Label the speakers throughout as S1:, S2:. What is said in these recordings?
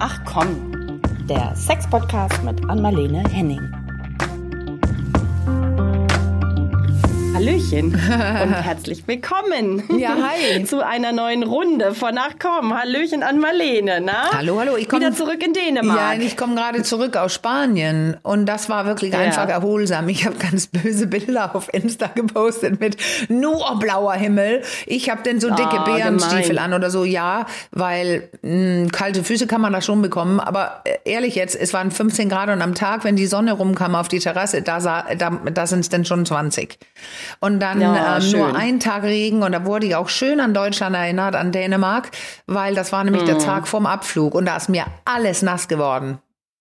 S1: Ach komm, der Sex-Podcast mit Anmalene Henning. Hallöchen und herzlich willkommen.
S2: Ja, hi.
S1: Zu einer neuen Runde von Ach komm. Hallöchen an Marlene, na?
S2: Hallo, hallo.
S1: Ich komme wieder zurück in Dänemark.
S2: Ja, ich komme gerade zurück aus Spanien und das war wirklich ja. einfach erholsam. Ich habe ganz böse Bilder auf Insta gepostet mit nur blauer Himmel. Ich habe denn so dicke oh, Bärenstiefel gemein. an oder so. Ja, weil mh, kalte Füße kann man da schon bekommen. Aber äh, ehrlich jetzt, es waren 15 Grad und am Tag, wenn die Sonne rumkam auf die Terrasse, da, da, da sind es dann schon 20. Und dann ja, ähm, nur ein Tag Regen und da wurde ich auch schön an Deutschland erinnert, an Dänemark, weil das war nämlich mm. der mhm. Tag vorm Abflug und da ist mir alles nass geworden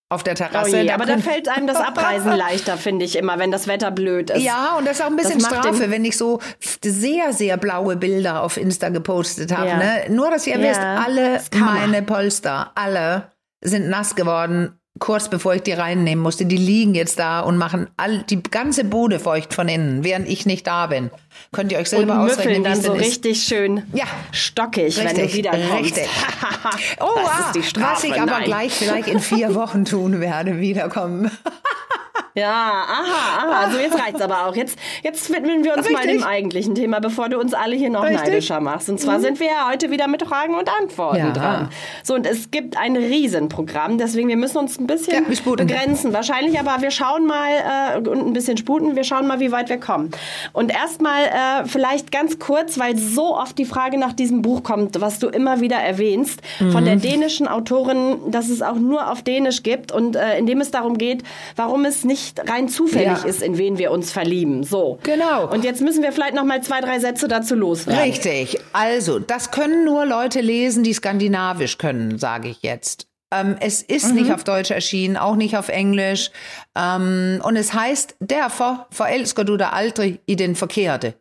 S2: auf der Terrasse.
S1: Oh je, aber da fällt einem das Abreisen leichter, finde ich immer, wenn das Wetter blöd ist.
S2: Ja, und das ist auch ein bisschen Strafe, wenn ich so sehr, sehr blaue Bilder auf Insta gepostet habe. Ja. Ne? Nur, dass ihr ja, wisst, alle meine Polster, alle sind nass geworden kurz bevor ich die reinnehmen musste, die liegen jetzt da und machen all, die ganze Bude feucht von innen, während ich nicht da bin. Könnt ihr euch selber und ausrechnen,
S1: dann so ist. richtig schön ja. stockig, richtig, wenn du wieder kommst. Richtig.
S2: oh, ah, was ich aber Nein. gleich vielleicht in vier Wochen tun werde, wiederkommen.
S1: Ja, aha, aha. Also jetzt reicht's aber auch. Jetzt, jetzt widmen wir uns Richtig. mal dem eigentlichen Thema, bevor du uns alle hier noch Richtig. neidischer machst. Und zwar mhm. sind wir ja heute wieder mit Fragen und Antworten ja. dran. So, und es gibt ein Riesenprogramm, deswegen wir müssen uns ein bisschen ja, begrenzen. Wahrscheinlich, aber wir schauen mal äh, und ein bisschen sputen, wir schauen mal, wie weit wir kommen. Und erstmal äh, vielleicht ganz kurz, weil so oft die Frage nach diesem Buch kommt, was du immer wieder erwähnst, mhm. von der dänischen Autorin, dass es auch nur auf Dänisch gibt und äh, in dem es darum geht, warum es nicht rein zufällig ja. ist, in wen wir uns verlieben. So.
S2: Genau.
S1: Und jetzt müssen wir vielleicht noch mal zwei, drei Sätze dazu loswerden.
S2: Richtig. Also, das können nur Leute lesen, die skandinavisch können, sage ich jetzt. Ähm, es ist mhm. nicht auf Deutsch erschienen, auch nicht auf Englisch. Ähm, und es heißt, derfor forelsker du dig aldrig i den Verkehrte.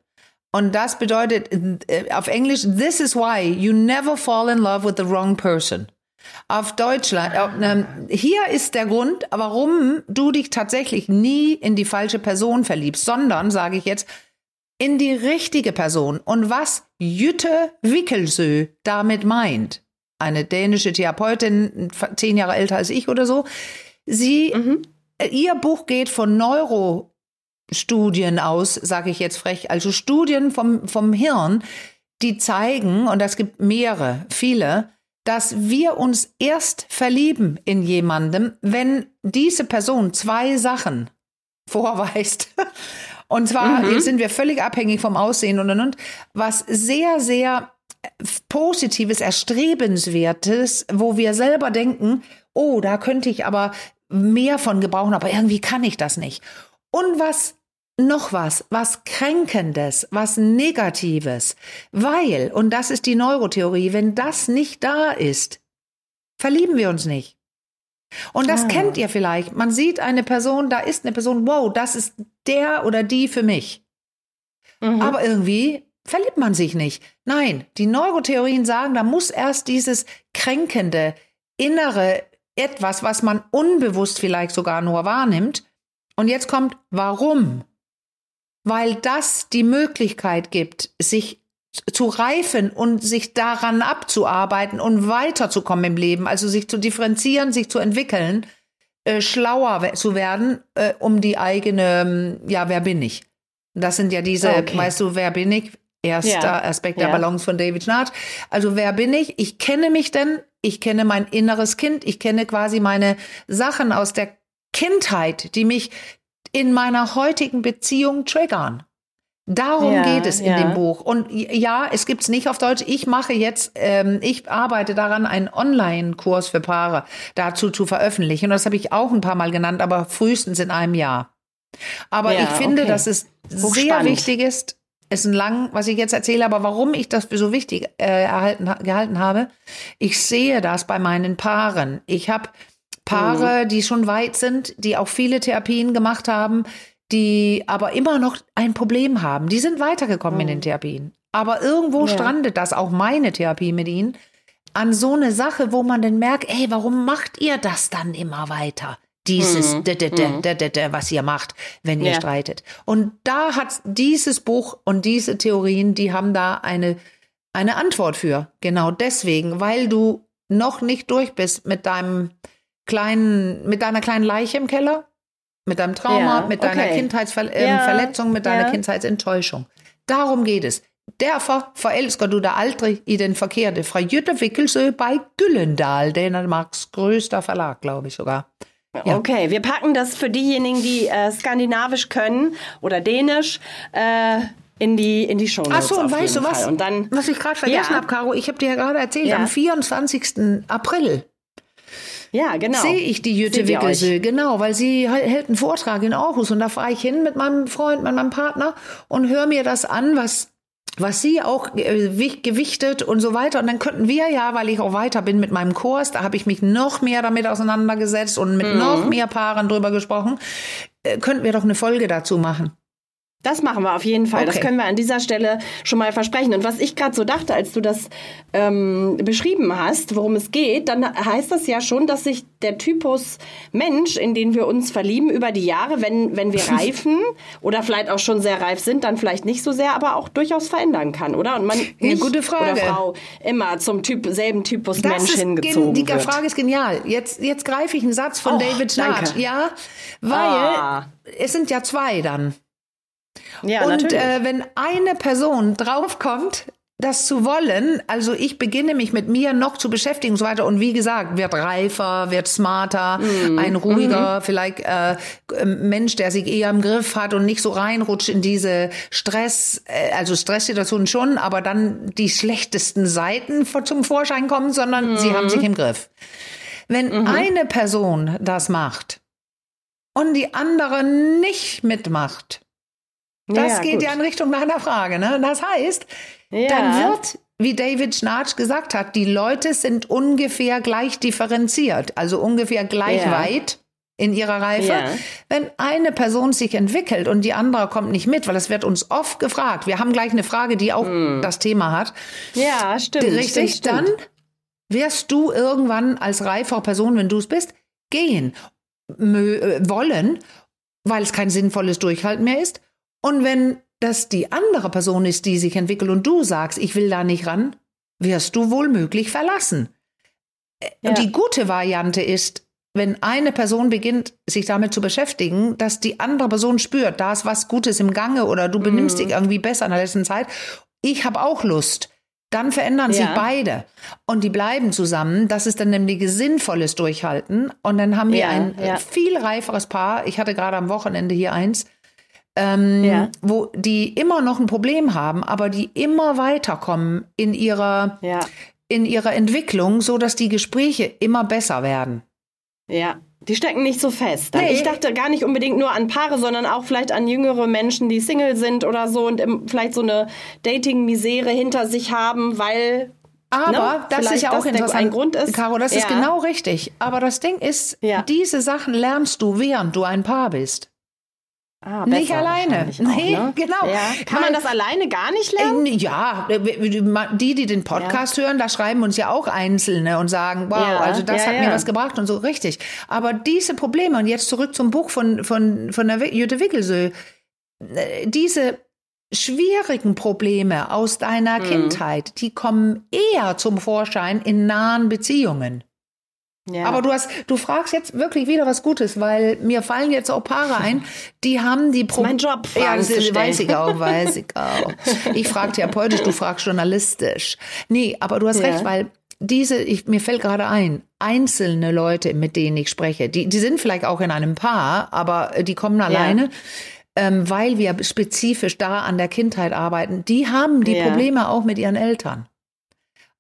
S2: Und das bedeutet äh, auf Englisch, this is why you never fall in love with the wrong person auf Deutschland. Ähm, hier ist der Grund, warum du dich tatsächlich nie in die falsche Person verliebst, sondern, sage ich jetzt, in die richtige Person. Und was Jütte Wickelsö damit meint, eine dänische Therapeutin, zehn Jahre älter als ich oder so, sie, mhm. ihr Buch geht von Neurostudien aus, sage ich jetzt frech, also Studien vom, vom Hirn, die zeigen, und es gibt mehrere, viele, dass wir uns erst verlieben in jemandem, wenn diese Person zwei Sachen vorweist. Und zwar, mhm. jetzt sind wir völlig abhängig vom Aussehen und und und, was sehr, sehr positives, erstrebenswertes, wo wir selber denken, oh, da könnte ich aber mehr von gebrauchen, aber irgendwie kann ich das nicht. Und was noch was, was Kränkendes, was Negatives. Weil, und das ist die Neurotheorie, wenn das nicht da ist, verlieben wir uns nicht. Und das ah. kennt ihr vielleicht. Man sieht eine Person, da ist eine Person, wow, das ist der oder die für mich. Mhm. Aber irgendwie verliebt man sich nicht. Nein, die Neurotheorien sagen, da muss erst dieses kränkende, innere etwas, was man unbewusst vielleicht sogar nur wahrnimmt. Und jetzt kommt, warum? weil das die Möglichkeit gibt, sich zu reifen und sich daran abzuarbeiten und weiterzukommen im Leben, also sich zu differenzieren, sich zu entwickeln, äh, schlauer zu werden, äh, um die eigene, ähm, ja, wer bin ich? Das sind ja diese, okay. weißt du, wer bin ich? Erster ja. Aspekt der ja. Balance von David Schnarch. Also wer bin ich? Ich kenne mich denn, ich kenne mein inneres Kind, ich kenne quasi meine Sachen aus der Kindheit, die mich in meiner heutigen Beziehung triggern. Darum ja, geht es in ja. dem Buch. Und ja, es gibt's nicht auf Deutsch. Ich mache jetzt, ähm, ich arbeite daran, einen Online-Kurs für Paare dazu zu veröffentlichen. Und das habe ich auch ein paar Mal genannt, aber frühestens in einem Jahr. Aber ja, ich finde, okay. dass es sehr wichtig ist, ist ein lang, was ich jetzt erzähle, aber warum ich das für so wichtig äh, erhalten, gehalten habe, ich sehe das bei meinen Paaren. Ich habe Paare, mhm. die schon weit sind, die auch viele Therapien gemacht haben, die aber immer noch ein Problem haben. Die sind weitergekommen mhm. in den mhm. Therapien. Aber irgendwo ja. strandet das, auch meine Therapie mit ihnen, an so eine Sache, wo man dann merkt, ey, warum macht ihr das dann immer weiter? Dieses, mhm. mhm. was ihr macht, wenn ihr ja. streitet. Und da hat dieses Buch und diese Theorien, die haben da eine, eine Antwort für. Genau deswegen, weil du noch nicht durch bist mit deinem kleinen, mit deiner kleinen Leiche im Keller, mit deinem Trauma, ja, mit deiner okay. Kindheitsverletzung, ähm, ja, mit deiner ja. Kindheitsenttäuschung. Darum geht es. Derfor forelsker du dig aldrig i den forkerte. Fra Jytte Wickelsø bei Gyllendal, Dänemarks größter Verlag, glaube ich sogar.
S1: Ja. Okay, wir packen das für diejenigen, die äh, Skandinavisch können oder Dänisch. Äh, in die in die Show Ach
S2: so, und weißt du was? Und dann, was ich gerade vergessen ja. habe, Caro, ich habe dir ja gerade erzählt, am 24. April
S1: ja, genau.
S2: Sehe ich die Jütte Wickelsö, genau, weil sie hält einen Vortrag in Aarhus und da fahre ich hin mit meinem Freund, mit meinem Partner und höre mir das an, was was sie auch äh, gewichtet und so weiter. Und dann könnten wir ja, weil ich auch weiter bin mit meinem Kurs, da habe ich mich noch mehr damit auseinandergesetzt und mit mhm. noch mehr Paaren drüber gesprochen, äh, könnten wir doch eine Folge dazu machen.
S1: Das machen wir auf jeden Fall. Okay. Das können wir an dieser Stelle schon mal versprechen. Und was ich gerade so dachte, als du das ähm, beschrieben hast, worum es geht, dann heißt das ja schon, dass sich der Typus Mensch, in den wir uns verlieben, über die Jahre, wenn, wenn wir reifen oder vielleicht auch schon sehr reif sind, dann vielleicht nicht so sehr, aber auch durchaus verändern kann, oder? Und man
S2: Eine gute Frage.
S1: oder Frau immer zum typ, selben Typus das Mensch hingezogen
S2: Die
S1: wird.
S2: Frage ist genial. Jetzt, jetzt greife ich einen Satz von oh, David Schnarch. Ja, weil ah. es sind ja zwei dann. Ja, und äh, wenn eine Person draufkommt, das zu wollen, also ich beginne mich mit mir noch zu beschäftigen und so weiter und wie gesagt, wird reifer, wird smarter, mm. ein ruhiger, mm. vielleicht äh, Mensch, der sich eher im Griff hat und nicht so reinrutscht in diese Stress, äh, also Stresssituationen schon, aber dann die schlechtesten Seiten zum Vorschein kommen, sondern mm. sie haben sich im Griff. Wenn -hmm. eine Person das macht und die andere nicht mitmacht, das ja, geht gut. ja in Richtung deiner Frage. Ne? Das heißt, ja. dann wird, wie David Schnarch gesagt hat, die Leute sind ungefähr gleich differenziert, also ungefähr gleich ja. weit in ihrer Reife. Wenn eine Person sich entwickelt und die andere kommt nicht mit, weil es wird uns oft gefragt. Wir haben gleich eine Frage, die auch hm. das Thema hat.
S1: Ja, stimmt.
S2: Richtig,
S1: stimmt,
S2: dann wirst du irgendwann als reifer Person, wenn du es bist, gehen äh, wollen, weil es kein sinnvolles Durchhalten mehr ist und wenn das die andere Person ist, die sich entwickelt und du sagst, ich will da nicht ran, wirst du wohl möglich verlassen. Ja. Und die gute Variante ist, wenn eine Person beginnt, sich damit zu beschäftigen, dass die andere Person spürt, da ist was Gutes im Gange oder du benimmst mhm. dich irgendwie besser in der letzten Zeit. Ich habe auch Lust. Dann verändern ja. sich beide und die bleiben zusammen. Das ist dann nämlich sinnvolles Durchhalten. Und dann haben wir ja, ein viel reiferes Paar. Ich hatte gerade am Wochenende hier eins ähm, ja. wo die immer noch ein Problem haben, aber die immer weiterkommen in ihrer, ja. in ihrer Entwicklung, so dass die Gespräche immer besser werden.
S1: Ja, die stecken nicht so fest. Nee. Ich dachte gar nicht unbedingt nur an Paare, sondern auch vielleicht an jüngere Menschen, die Single sind oder so und vielleicht so eine Dating-Misere hinter sich haben, weil
S2: aber ne? das ist ja auch interessant. Ein Grund ist. Caro, das ja. ist genau richtig. Aber das Ding ist, ja. diese Sachen lernst du, während du ein Paar bist. Ah, nicht alleine. Auch, nee, ne? genau.
S1: Ja. Kann man das alleine gar nicht lernen?
S2: Ja, die, die den Podcast ja. hören, da schreiben uns ja auch Einzelne und sagen, wow, ja. also das hat mir was gebracht und so, richtig. Aber diese Probleme, und jetzt zurück zum Buch von, von, von der Jutta Wickelsö, äh, diese schwierigen Probleme aus deiner mhm. Kindheit, die kommen eher zum Vorschein in nahen Beziehungen. Ja. Aber du hast, du fragst jetzt wirklich wieder was Gutes, weil mir fallen jetzt auch Paare ein, die haben die
S1: Probleme. Mein Job,
S2: ja, das ist, weiß ich auch, weiß ich auch. Ich frage therapeutisch, du fragst journalistisch. Nee, aber du hast ja. recht, weil diese, ich, mir fällt gerade ein, einzelne Leute, mit denen ich spreche, die, die sind vielleicht auch in einem Paar, aber die kommen alleine. Ja. Ähm, weil wir spezifisch da an der Kindheit arbeiten, die haben die Probleme auch mit ihren Eltern.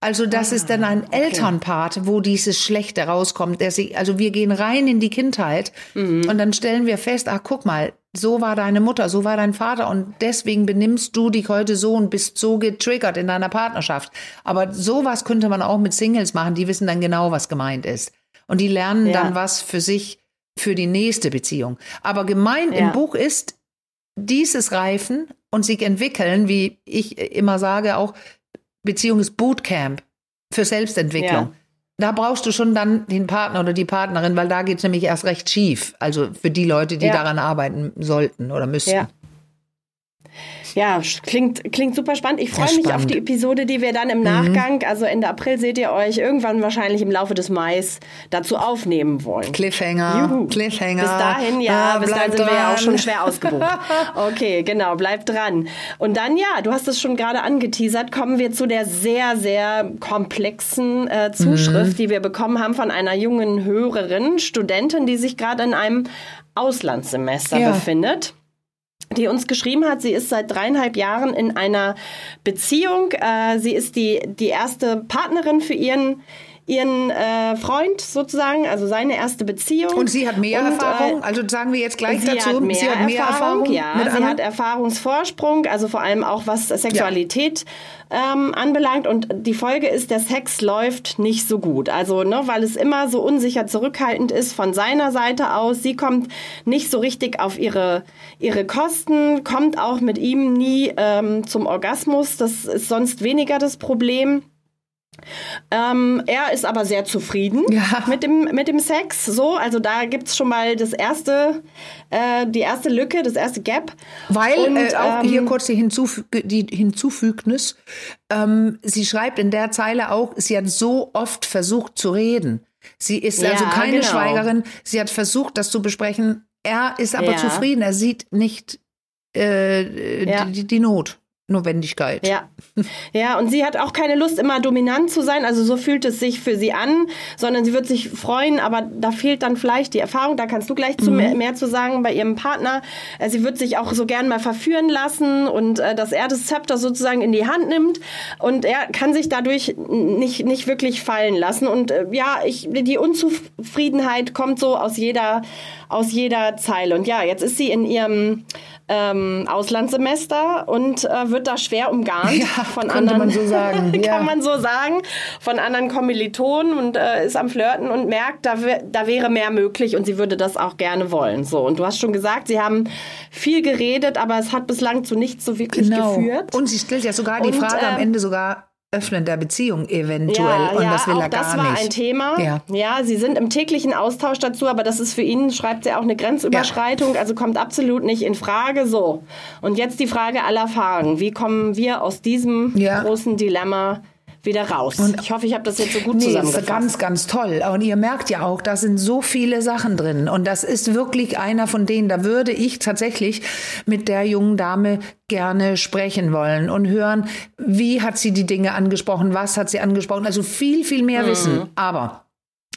S2: Also das ah, ist dann ein okay. Elternpart, wo dieses Schlechte rauskommt. Sich, also wir gehen rein in die Kindheit mhm. und dann stellen wir fest, ach guck mal, so war deine Mutter, so war dein Vater und deswegen benimmst du dich heute so und bist so getriggert in deiner Partnerschaft. Aber sowas könnte man auch mit Singles machen, die wissen dann genau, was gemeint ist. Und die lernen ja. dann was für sich, für die nächste Beziehung. Aber gemeint ja. im Buch ist dieses Reifen und sich entwickeln, wie ich immer sage, auch Beziehungsbootcamp für Selbstentwicklung. Ja. Da brauchst du schon dann den Partner oder die Partnerin, weil da geht es nämlich erst recht schief. Also für die Leute, die ja. daran arbeiten sollten oder müssten. Ja.
S1: Ja, klingt, klingt super spannend. Ich freue mich auf die Episode, die wir dann im mhm. Nachgang, also Ende April, seht ihr euch irgendwann wahrscheinlich im Laufe des Mais dazu aufnehmen wollen.
S2: Cliffhanger. Juhu. Cliffhanger.
S1: Bis dahin, ja, ah, bis dahin sind dran. wir ja auch schon schwer ausgebucht. okay, genau, bleibt dran. Und dann, ja, du hast es schon gerade angeteasert, kommen wir zu der sehr, sehr komplexen äh, Zuschrift, mhm. die wir bekommen haben von einer jungen Hörerin, Studentin, die sich gerade in einem Auslandssemester ja. befindet die uns geschrieben hat, sie ist seit dreieinhalb Jahren in einer Beziehung. Äh, sie ist die, die erste Partnerin für ihren ihren äh, Freund sozusagen, also seine erste Beziehung.
S2: Und sie hat mehr und, Erfahrung, äh, also sagen wir jetzt gleich sie dazu,
S1: hat mehr sie hat mehr Erfahrung, Erfahrung ja, sie anderen? hat Erfahrungsvorsprung, also vor allem auch was Sexualität ja. ähm, anbelangt und die Folge ist, der Sex läuft nicht so gut, also ne, weil es immer so unsicher zurückhaltend ist von seiner Seite aus, sie kommt nicht so richtig auf ihre, ihre Kosten, kommt auch mit ihm nie ähm, zum Orgasmus, das ist sonst weniger das Problem. Ähm, er ist aber sehr zufrieden ja. mit, dem, mit dem Sex. So, also da gibt es schon mal das erste, äh, die erste Lücke, das erste Gap.
S2: Weil, Und, äh, auch ähm, hier kurz die, Hinzuf die Hinzufügnis, ähm, sie schreibt in der Zeile auch, sie hat so oft versucht zu reden. Sie ist also ja, also keine genau. Schweigerin. Sie hat versucht, das zu besprechen. Er ist aber ja. zufrieden. Er sieht nicht äh, die, die Not. Notwendigkeit.
S1: Ja. Ja, und sie hat auch keine Lust, immer dominant zu sein. Also so fühlt es sich für sie an, sondern sie wird sich freuen, aber da fehlt dann vielleicht die Erfahrung. Da kannst du gleich zu mhm. mehr, mehr, zu sagen bei ihrem Partner. Äh, sie wird sich auch so gern mal verführen lassen und äh, dass er das Zepter sozusagen in die Hand nimmt und er kann sich dadurch nicht, nicht wirklich fallen lassen. Und äh, ja, ich, die Unzufriedenheit kommt so aus jeder, aus jeder Zeile. Und ja, jetzt ist sie in ihrem ähm, Auslandssemester und äh, wird da schwer umgarnt
S2: ja, von anderen. Man so sagen.
S1: kann ja. man so sagen, von anderen Kommilitonen und äh, ist am Flirten und merkt, da, da wäre mehr möglich und sie würde das auch gerne wollen. So und du hast schon gesagt, sie haben viel geredet, aber es hat bislang zu nichts so wirklich genau. geführt.
S2: Und sie stellt ja sogar die Frage äh, am Ende sogar, Öffnen der Beziehung eventuell. Ja, und ja, das will er gar
S1: das war
S2: nicht.
S1: ein Thema. Ja. ja, sie sind im täglichen Austausch dazu, aber das ist für ihn, schreibt sie auch eine Grenzüberschreitung, ja. also kommt absolut nicht in Frage. So. Und jetzt die Frage aller Fragen. Wie kommen wir aus diesem großen Dilemma wieder raus. Und ich hoffe, ich habe das jetzt so gut nee, zusammengefasst.
S2: Ist ganz, ganz toll. Und ihr merkt ja auch, da sind so viele Sachen drin. Und das ist wirklich einer von denen, da würde ich tatsächlich mit der jungen Dame gerne sprechen wollen und hören, wie hat sie die Dinge angesprochen, was hat sie angesprochen. Also viel, viel mehr mhm. wissen. Aber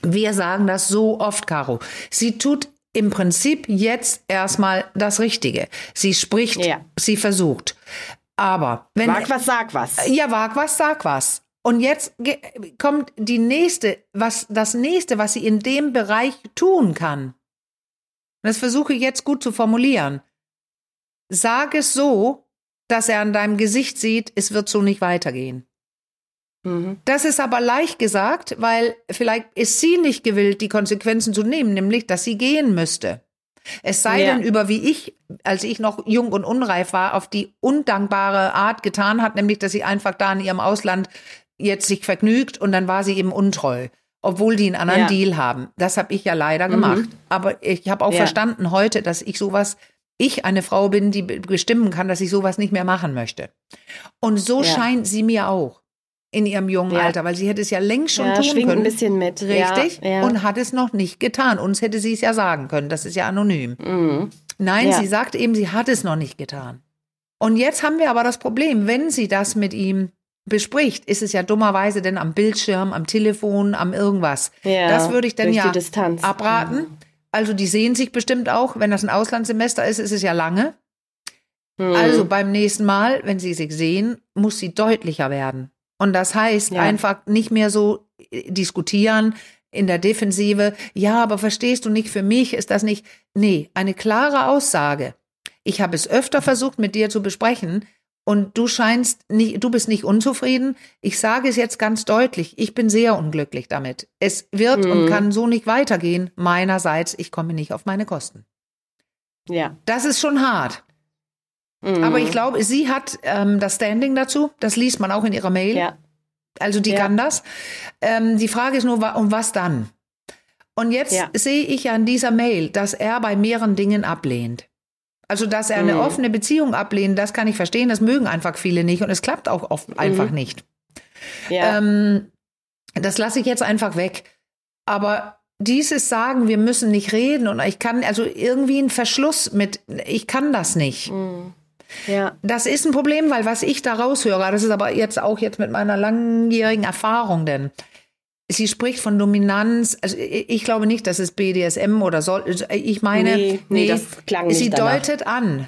S2: wir sagen das so oft, Caro. Sie tut im Prinzip jetzt erstmal das Richtige. Sie spricht, ja. sie versucht. Aber wenn.
S1: Wag was, sag was.
S2: Ja, wag was, sag was. Und jetzt kommt die nächste, was, das nächste, was sie in dem Bereich tun kann. Das versuche ich jetzt gut zu formulieren. Sag es so, dass er an deinem Gesicht sieht, es wird so nicht weitergehen. Mhm. Das ist aber leicht gesagt, weil vielleicht ist sie nicht gewillt, die Konsequenzen zu nehmen, nämlich, dass sie gehen müsste. Es sei ja. denn, über wie ich, als ich noch jung und unreif war, auf die undankbare Art getan hat, nämlich, dass sie einfach da in ihrem Ausland jetzt sich vergnügt und dann war sie eben untreu, obwohl die einen anderen ja. Deal haben. Das habe ich ja leider mhm. gemacht. Aber ich habe auch ja. verstanden heute, dass ich sowas, ich eine Frau bin, die bestimmen kann, dass ich sowas nicht mehr machen möchte. Und so ja. scheint sie mir auch in ihrem jungen Alter, weil sie hätte es ja längst schon tun können.
S1: ein bisschen mit.
S2: Richtig. Und hat es noch nicht getan. Uns hätte sie es ja sagen können. Das ist ja anonym. Mhm. Nein, sie sagt eben, sie hat es noch nicht getan. Und jetzt haben wir aber das Problem, wenn sie das mit ihm bespricht, ist es ja dummerweise denn am Bildschirm, am Telefon, am irgendwas. Ja, das würde ich dann ja abraten. Mhm. Also die sehen sich bestimmt auch, wenn das ein Auslandssemester ist, ist es ja lange. Mhm. Also beim nächsten Mal, wenn sie sich sehen, muss sie deutlicher werden. Und das heißt ja. einfach nicht mehr so äh, diskutieren in der Defensive. Ja, aber verstehst du nicht, für mich ist das nicht. Nee, eine klare Aussage. Ich habe es öfter versucht, mit dir zu besprechen und du scheinst nicht, du bist nicht unzufrieden. Ich sage es jetzt ganz deutlich, ich bin sehr unglücklich damit. Es wird mhm. und kann so nicht weitergehen. Meinerseits, ich komme nicht auf meine Kosten. Ja. Das ist schon hart. Mhm. Aber ich glaube, sie hat ähm, das Standing dazu. Das liest man auch in ihrer Mail. Ja. Also die ja. kann das. Ähm, die Frage ist nur, um was dann? Und jetzt ja. sehe ich ja in dieser Mail, dass er bei mehreren Dingen ablehnt. Also, dass er eine mhm. offene Beziehung ablehnt, das kann ich verstehen. Das mögen einfach viele nicht und es klappt auch oft mhm. einfach nicht. Ja. Ähm, das lasse ich jetzt einfach weg. Aber dieses Sagen, wir müssen nicht reden und ich kann, also irgendwie ein Verschluss mit, ich kann das nicht. Mhm. Ja. Das ist ein Problem, weil was ich da raushöre, das ist aber jetzt auch jetzt mit meiner langjährigen Erfahrung, denn sie spricht von Dominanz. Also ich glaube nicht, dass es BDSM oder soll. Ich meine, nee, nee, nee das klang nicht sie danach. deutet an,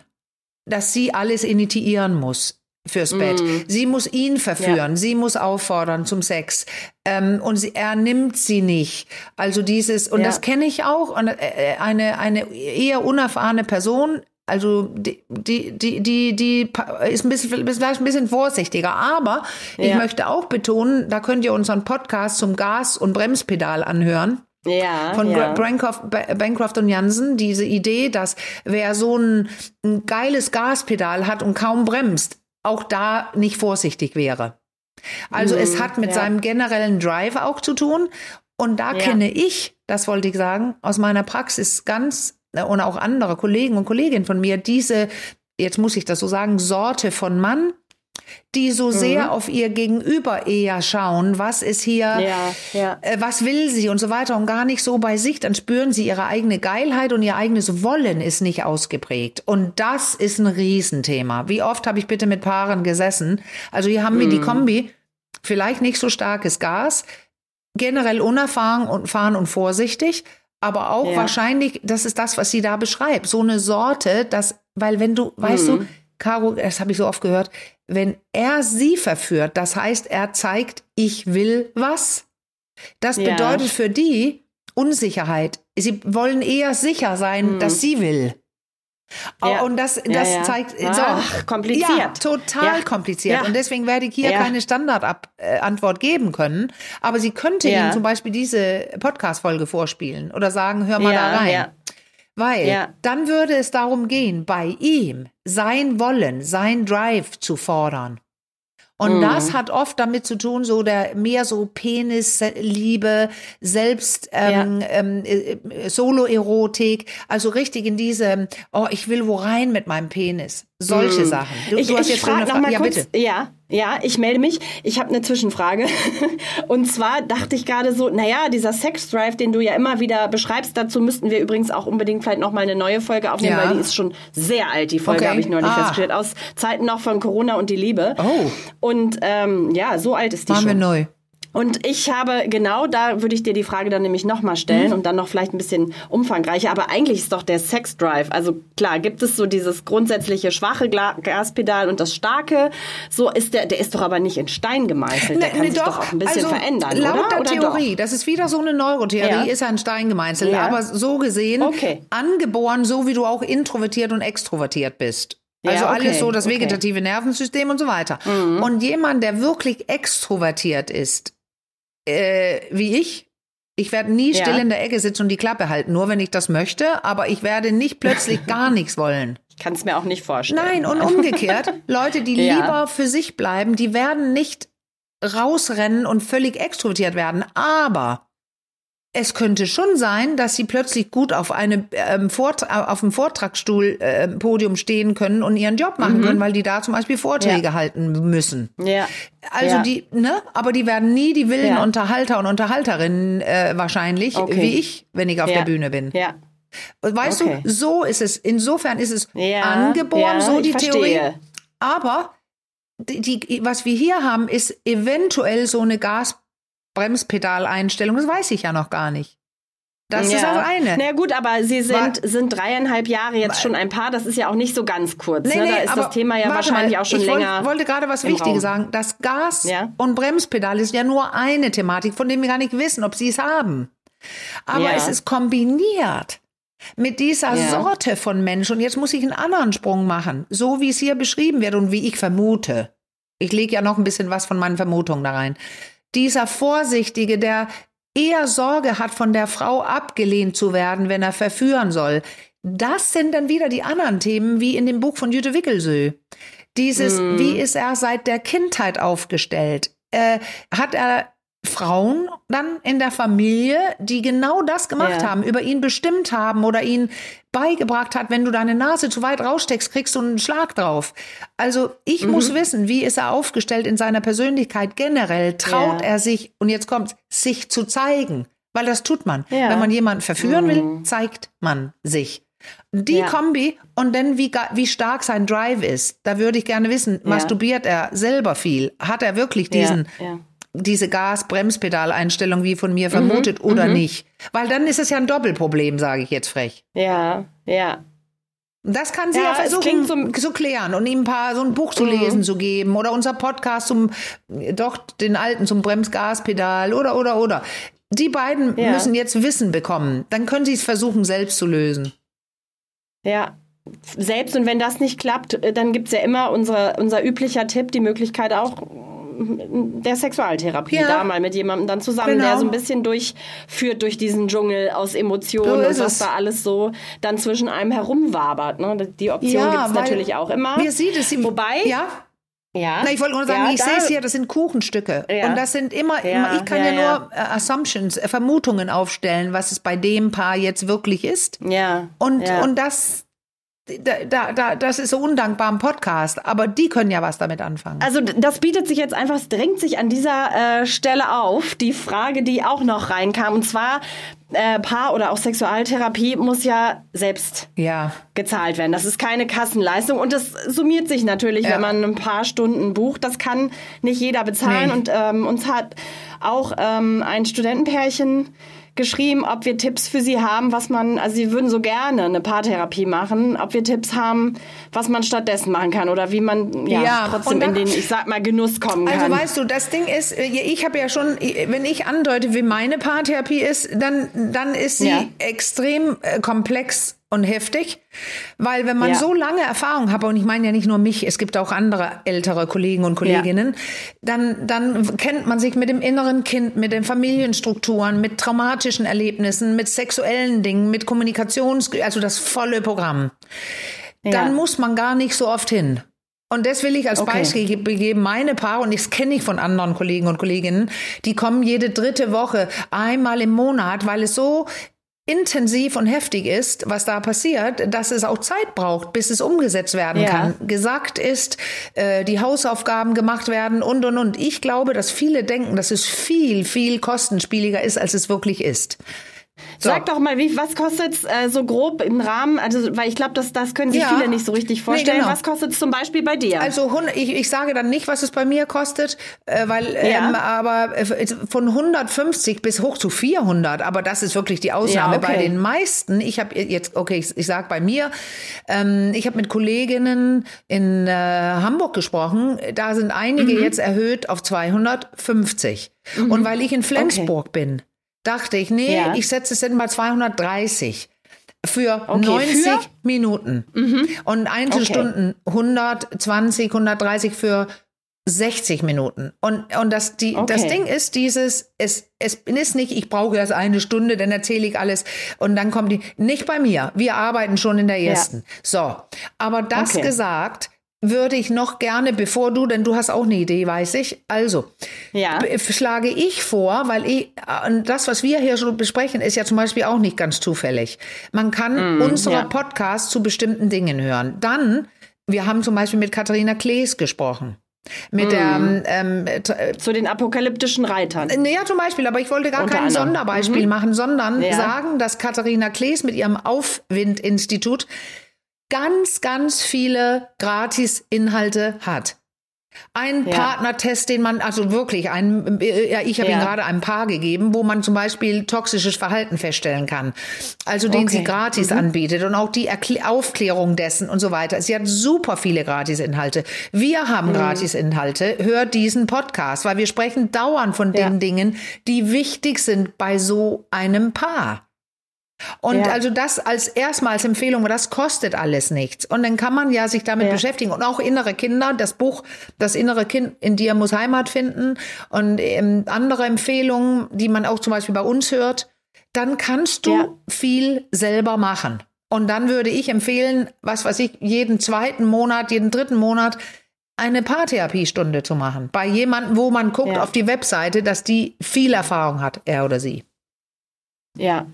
S2: dass sie alles initiieren muss fürs Bett. Mm. Sie muss ihn verführen, ja. sie muss auffordern zum Sex ähm, und sie, er nimmt sie nicht. Also dieses und ja. das kenne ich auch. Und, äh, eine eine eher unerfahrene Person also die, die, die, die, die ist ein bisschen, vielleicht ein bisschen vorsichtiger. Aber ja. ich möchte auch betonen, da könnt ihr unseren Podcast zum Gas- und Bremspedal anhören. Ja, von ja. Bancroft, Bancroft und Jansen, diese Idee, dass wer so ein, ein geiles Gaspedal hat und kaum bremst, auch da nicht vorsichtig wäre. Also mhm, es hat mit ja. seinem generellen Drive auch zu tun. Und da ja. kenne ich, das wollte ich sagen, aus meiner Praxis ganz und auch andere Kollegen und Kolleginnen von mir diese, jetzt muss ich das so sagen, Sorte von Mann, die so mhm. sehr auf ihr Gegenüber eher schauen, was ist hier, ja, ja. Äh, was will sie und so weiter und gar nicht so bei sich, dann spüren sie ihre eigene Geilheit und ihr eigenes Wollen ist nicht ausgeprägt. Und das ist ein Riesenthema. Wie oft habe ich bitte mit Paaren gesessen? Also hier haben mhm. wir die Kombi, vielleicht nicht so starkes Gas, generell unerfahren und fahren und vorsichtig, aber auch ja. wahrscheinlich, das ist das, was sie da beschreibt, so eine Sorte, dass, weil wenn du, mhm. weißt du, mhm. Caro, das habe ich so oft gehört, wenn er sie verführt, das heißt, er zeigt, ich will was. Das ja. bedeutet für die Unsicherheit. Sie wollen eher sicher sein, mhm. dass sie will. Ja. Und das, das ja, zeigt
S1: so Ach, kompliziert. Ja,
S2: total kompliziert. Und deswegen werde ich hier keine Standardantwort geben können. Aber sie könnte Ihnen zum Beispiel diese Podcast-Folge vorspielen oder sagen, hör mal da rein. Weil dann würde es darum gehen, bei ihm sein Wollen, sein Drive zu fordern. Und mhm. das hat oft damit zu tun, so der mehr so Penisliebe, selbst ähm, ja. ähm, äh, Solo-Erotik, also richtig in diese, oh, ich will wo rein mit meinem Penis. Solche mhm. Sachen.
S1: Du, ich, du hast ich jetzt frage noch mal ja, kurz. Bitte. Ja, ja, ich melde mich. Ich habe eine Zwischenfrage. Und zwar dachte ich gerade so, naja, dieser Sex-Drive, den du ja immer wieder beschreibst, dazu müssten wir übrigens auch unbedingt vielleicht noch mal eine neue Folge aufnehmen, ja. weil die ist schon sehr alt, die Folge okay. habe ich neulich ah. festgestellt, aus Zeiten noch von Corona und die Liebe. Oh. Und ähm, ja, so alt ist die
S2: Machen
S1: schon.
S2: wir neu.
S1: Und ich habe genau da würde ich dir die Frage dann nämlich nochmal stellen mhm. und dann noch vielleicht ein bisschen umfangreicher. Aber eigentlich ist doch der Sex Drive. Also klar, gibt es so dieses grundsätzliche schwache Gaspedal und das starke. So ist der, der ist doch aber nicht in Stein gemeißelt. Der ne, kann ne, sich doch, doch auch ein bisschen also, verändern.
S2: Laut
S1: oder?
S2: der oder Theorie,
S1: doch?
S2: das ist wieder so eine Neurotheorie, ja. ist ein Stein gemeißelt. Ja. Aber so gesehen, okay. angeboren, so wie du auch introvertiert und extrovertiert bist. Also ja, okay, alles so das vegetative okay. Nervensystem und so weiter. Mhm. Und jemand, der wirklich extrovertiert ist, äh, wie ich. Ich werde nie ja. still in der Ecke sitzen und die Klappe halten, nur wenn ich das möchte, aber ich werde nicht plötzlich gar nichts wollen.
S1: Ich kann es mir auch nicht vorstellen.
S2: Nein, und umgekehrt, Leute, die ja. lieber für sich bleiben, die werden nicht rausrennen und völlig extrovertiert werden, aber es könnte schon sein, dass sie plötzlich gut auf eine ähm, Vortra auf dem Vortragsstuhl äh, Podium stehen können und ihren Job machen mhm. können, weil die da zum Beispiel Vorträge ja. halten müssen. Ja. Also ja. die, ne, aber die werden nie die wilden ja. Unterhalter und Unterhalterinnen äh, wahrscheinlich, okay. wie ich, wenn ich auf der Bühne bin. Ja. Weißt okay. du, so ist es. Insofern ist es angeboren, so die Theorie. Aber die, die, was wir hier haben, ist eventuell so eine Gas Bremspedaleinstellung, das weiß ich ja noch gar nicht. Das ja. ist das eine.
S1: Na gut, aber Sie sind, sind dreieinhalb Jahre jetzt schon ein Paar. Das ist ja auch nicht so ganz kurz. Nee, ne? Da ist das Thema ja wahrscheinlich mal, auch schon
S2: ich
S1: länger.
S2: Ich wollte gerade was Wichtiges Raum. sagen. Das Gas ja? und Bremspedal ist ja nur eine Thematik, von der wir gar nicht wissen, ob Sie es haben. Aber ja. es ist kombiniert mit dieser. Sorte von Mensch. Und jetzt muss ich einen anderen Sprung machen. So wie es hier beschrieben wird und wie ich vermute. Ich lege ja noch ein bisschen was von meinen Vermutungen da rein dieser Vorsichtige, der eher Sorge hat, von der Frau abgelehnt zu werden, wenn er verführen soll. Das sind dann wieder die anderen Themen, wie in dem Buch von Jüte Wickelsö. Dieses, mm. wie ist er seit der Kindheit aufgestellt? Äh, hat er Frauen dann in der Familie, die genau das gemacht ja. haben, über ihn bestimmt haben oder ihn beigebracht hat, wenn du deine Nase zu weit raussteckst, kriegst du einen Schlag drauf. Also ich mhm. muss wissen, wie ist er aufgestellt in seiner Persönlichkeit generell? Traut ja. er sich, und jetzt kommt sich zu zeigen? Weil das tut man. Ja. Wenn man jemanden verführen mhm. will, zeigt man sich. Die ja. Kombi und dann wie, wie stark sein Drive ist, da würde ich gerne wissen, masturbiert er selber viel? Hat er wirklich diesen diese Gas-Bremspedaleinstellung wie von mir mhm, vermutet mhm, oder nicht. Weil dann ist es ja ein Doppelproblem, sage ich jetzt frech.
S1: Ja, ja.
S2: Das kann sie ja, ja versuchen so, zu klären und ihm ein paar so ein Buch zu mhm. lesen zu geben oder unser Podcast zum doch den alten zum Bremsgaspedal oder oder oder. Die beiden ja. müssen jetzt Wissen bekommen. Dann können sie es versuchen selbst zu lösen.
S1: Ja, selbst und wenn das nicht klappt, dann gibt es ja immer unser, unser üblicher Tipp, die Möglichkeit auch der Sexualtherapie, ja. da mal mit jemandem dann zusammen, genau. der so ein bisschen durchführt durch diesen Dschungel aus Emotionen und was da alles so dann zwischen einem herumwabert. Ne? Die Option ja, gibt es natürlich auch immer.
S2: Mir sieht es im, Wobei, ja. Ja. Na, ich wollte nur sagen, ja, ich sehe es hier, das sind Kuchenstücke. Ja. Und das sind immer, ja, ich kann ja, nur äh, Assumptions, äh, Vermutungen aufstellen, was es bei dem Paar jetzt wirklich ist.
S1: Ja.
S2: Und, und das, da, da, das ist so undankbar im Podcast, aber die können ja was damit anfangen.
S1: Also das bietet sich jetzt einfach, es drängt sich an dieser äh, Stelle auf, die Frage, die auch noch reinkam, und zwar äh, Paar- oder auch Sexualtherapie muss ja selbst
S2: ja.
S1: gezahlt werden. Das ist keine Kassenleistung und das summiert sich natürlich, ja. wenn man ein paar Stunden bucht. Das kann nicht jeder bezahlen nee. und ähm, uns hat auch ähm, ein Studentenpärchen geschrieben, ob wir Tipps für sie haben, was man, also sie würden so gerne eine Paartherapie machen, ob wir Tipps haben, was man stattdessen machen kann oder wie man ja, ja trotzdem dann, in den, ich sag mal, Genuss kommen
S2: also
S1: kann.
S2: Also weißt du, das Ding ist, äh, ich habe ja schon, wenn ich andeute, wie meine Paartherapie ist, dann, dann ist sie ja. extrem äh, komplex und heftig, weil wenn man ja. so lange Erfahrung hat, und ich meine ja nicht nur mich, es gibt auch andere ältere Kollegen und Kolleginnen, ja. dann, dann kennt man sich mit dem inneren Kind, mit den Familienstrukturen, mit traumatischen Erlebnissen, mit sexuellen Dingen, mit Kommunikations, also das volle Programm. Ja. Dann muss man gar nicht so oft hin. Und das will ich als okay. Beispiel geben. Meine Paare, und das kenne ich von anderen Kollegen und Kolleginnen, die kommen jede dritte Woche, einmal im Monat, weil es so intensiv und heftig ist, was da passiert, dass es auch Zeit braucht, bis es umgesetzt werden ja. kann. Gesagt ist, äh, die Hausaufgaben gemacht werden und und und. Ich glaube, dass viele denken, dass es viel, viel kostenspieliger ist, als es wirklich ist.
S1: So. Sag doch mal, wie, was kostet es äh, so grob im Rahmen? Also, weil ich glaube, das, das können sich ja. viele nicht so richtig vorstellen. Nee, genau. Was kostet es zum Beispiel bei dir?
S2: Also ich, ich sage dann nicht, was es bei mir kostet, äh, weil ja. ähm, aber äh, von 150 bis hoch zu 400, aber das ist wirklich die Ausnahme. Ja, okay. Bei den meisten, ich habe jetzt, okay, ich, ich sage bei mir, ähm, ich habe mit Kolleginnen in äh, Hamburg gesprochen, da sind einige mhm. jetzt erhöht auf 250. Mhm. Und weil ich in Flensburg okay. bin, dachte ich, nee, ja. ich setze es jetzt mal 230 für okay, 90 für? Minuten mhm. und Einzelstunden okay. 120, 130 für 60 Minuten. Und, und das, die, okay. das Ding ist dieses, es, es ist nicht, ich brauche erst eine Stunde, dann erzähle ich alles und dann kommt die, nicht bei mir. Wir arbeiten schon in der ersten. Ja. So. Aber das gesagt, würde ich noch gerne, bevor du, denn du hast auch eine Idee, weiß ich. Also, ja. schlage ich vor, weil ich, das, was wir hier schon besprechen, ist ja zum Beispiel auch nicht ganz zufällig. Man kann mm, unsere ja. Podcasts zu bestimmten Dingen hören. Dann, wir haben zum Beispiel mit Katharina Klees gesprochen. Mit mm. der ähm,
S1: äh, zu den apokalyptischen Reitern.
S2: Ja, zum Beispiel, aber ich wollte gar Unter kein anderem. Sonderbeispiel mhm. machen, sondern ja. sagen, dass Katharina Klees mit ihrem Aufwind-Institut ganz, ganz viele Gratis-Inhalte hat. Ein ja. Partnertest, den man, also wirklich, ein, ja, ich habe ja. ihn gerade einem Paar gegeben, wo man zum Beispiel toxisches Verhalten feststellen kann. Also den okay. sie gratis mhm. anbietet und auch die Erkl Aufklärung dessen und so weiter. Sie hat super viele Gratis-Inhalte. Wir haben mhm. Gratis-Inhalte. Hört diesen Podcast, weil wir sprechen dauernd von den Dingen, die wichtig sind bei so einem Paar. Und ja. also das als erstmal als Empfehlung, das kostet alles nichts. Und dann kann man ja sich damit ja. beschäftigen. Und auch innere Kinder, das Buch, das innere Kind in dir muss Heimat finden und ähm, andere Empfehlungen, die man auch zum Beispiel bei uns hört, dann kannst du ja. viel selber machen. Und dann würde ich empfehlen, was weiß ich, jeden zweiten Monat, jeden dritten Monat eine Paartherapiestunde zu machen. Bei jemandem, wo man guckt auf die Webseite, dass die viel Erfahrung hat, er oder sie.
S1: Ja,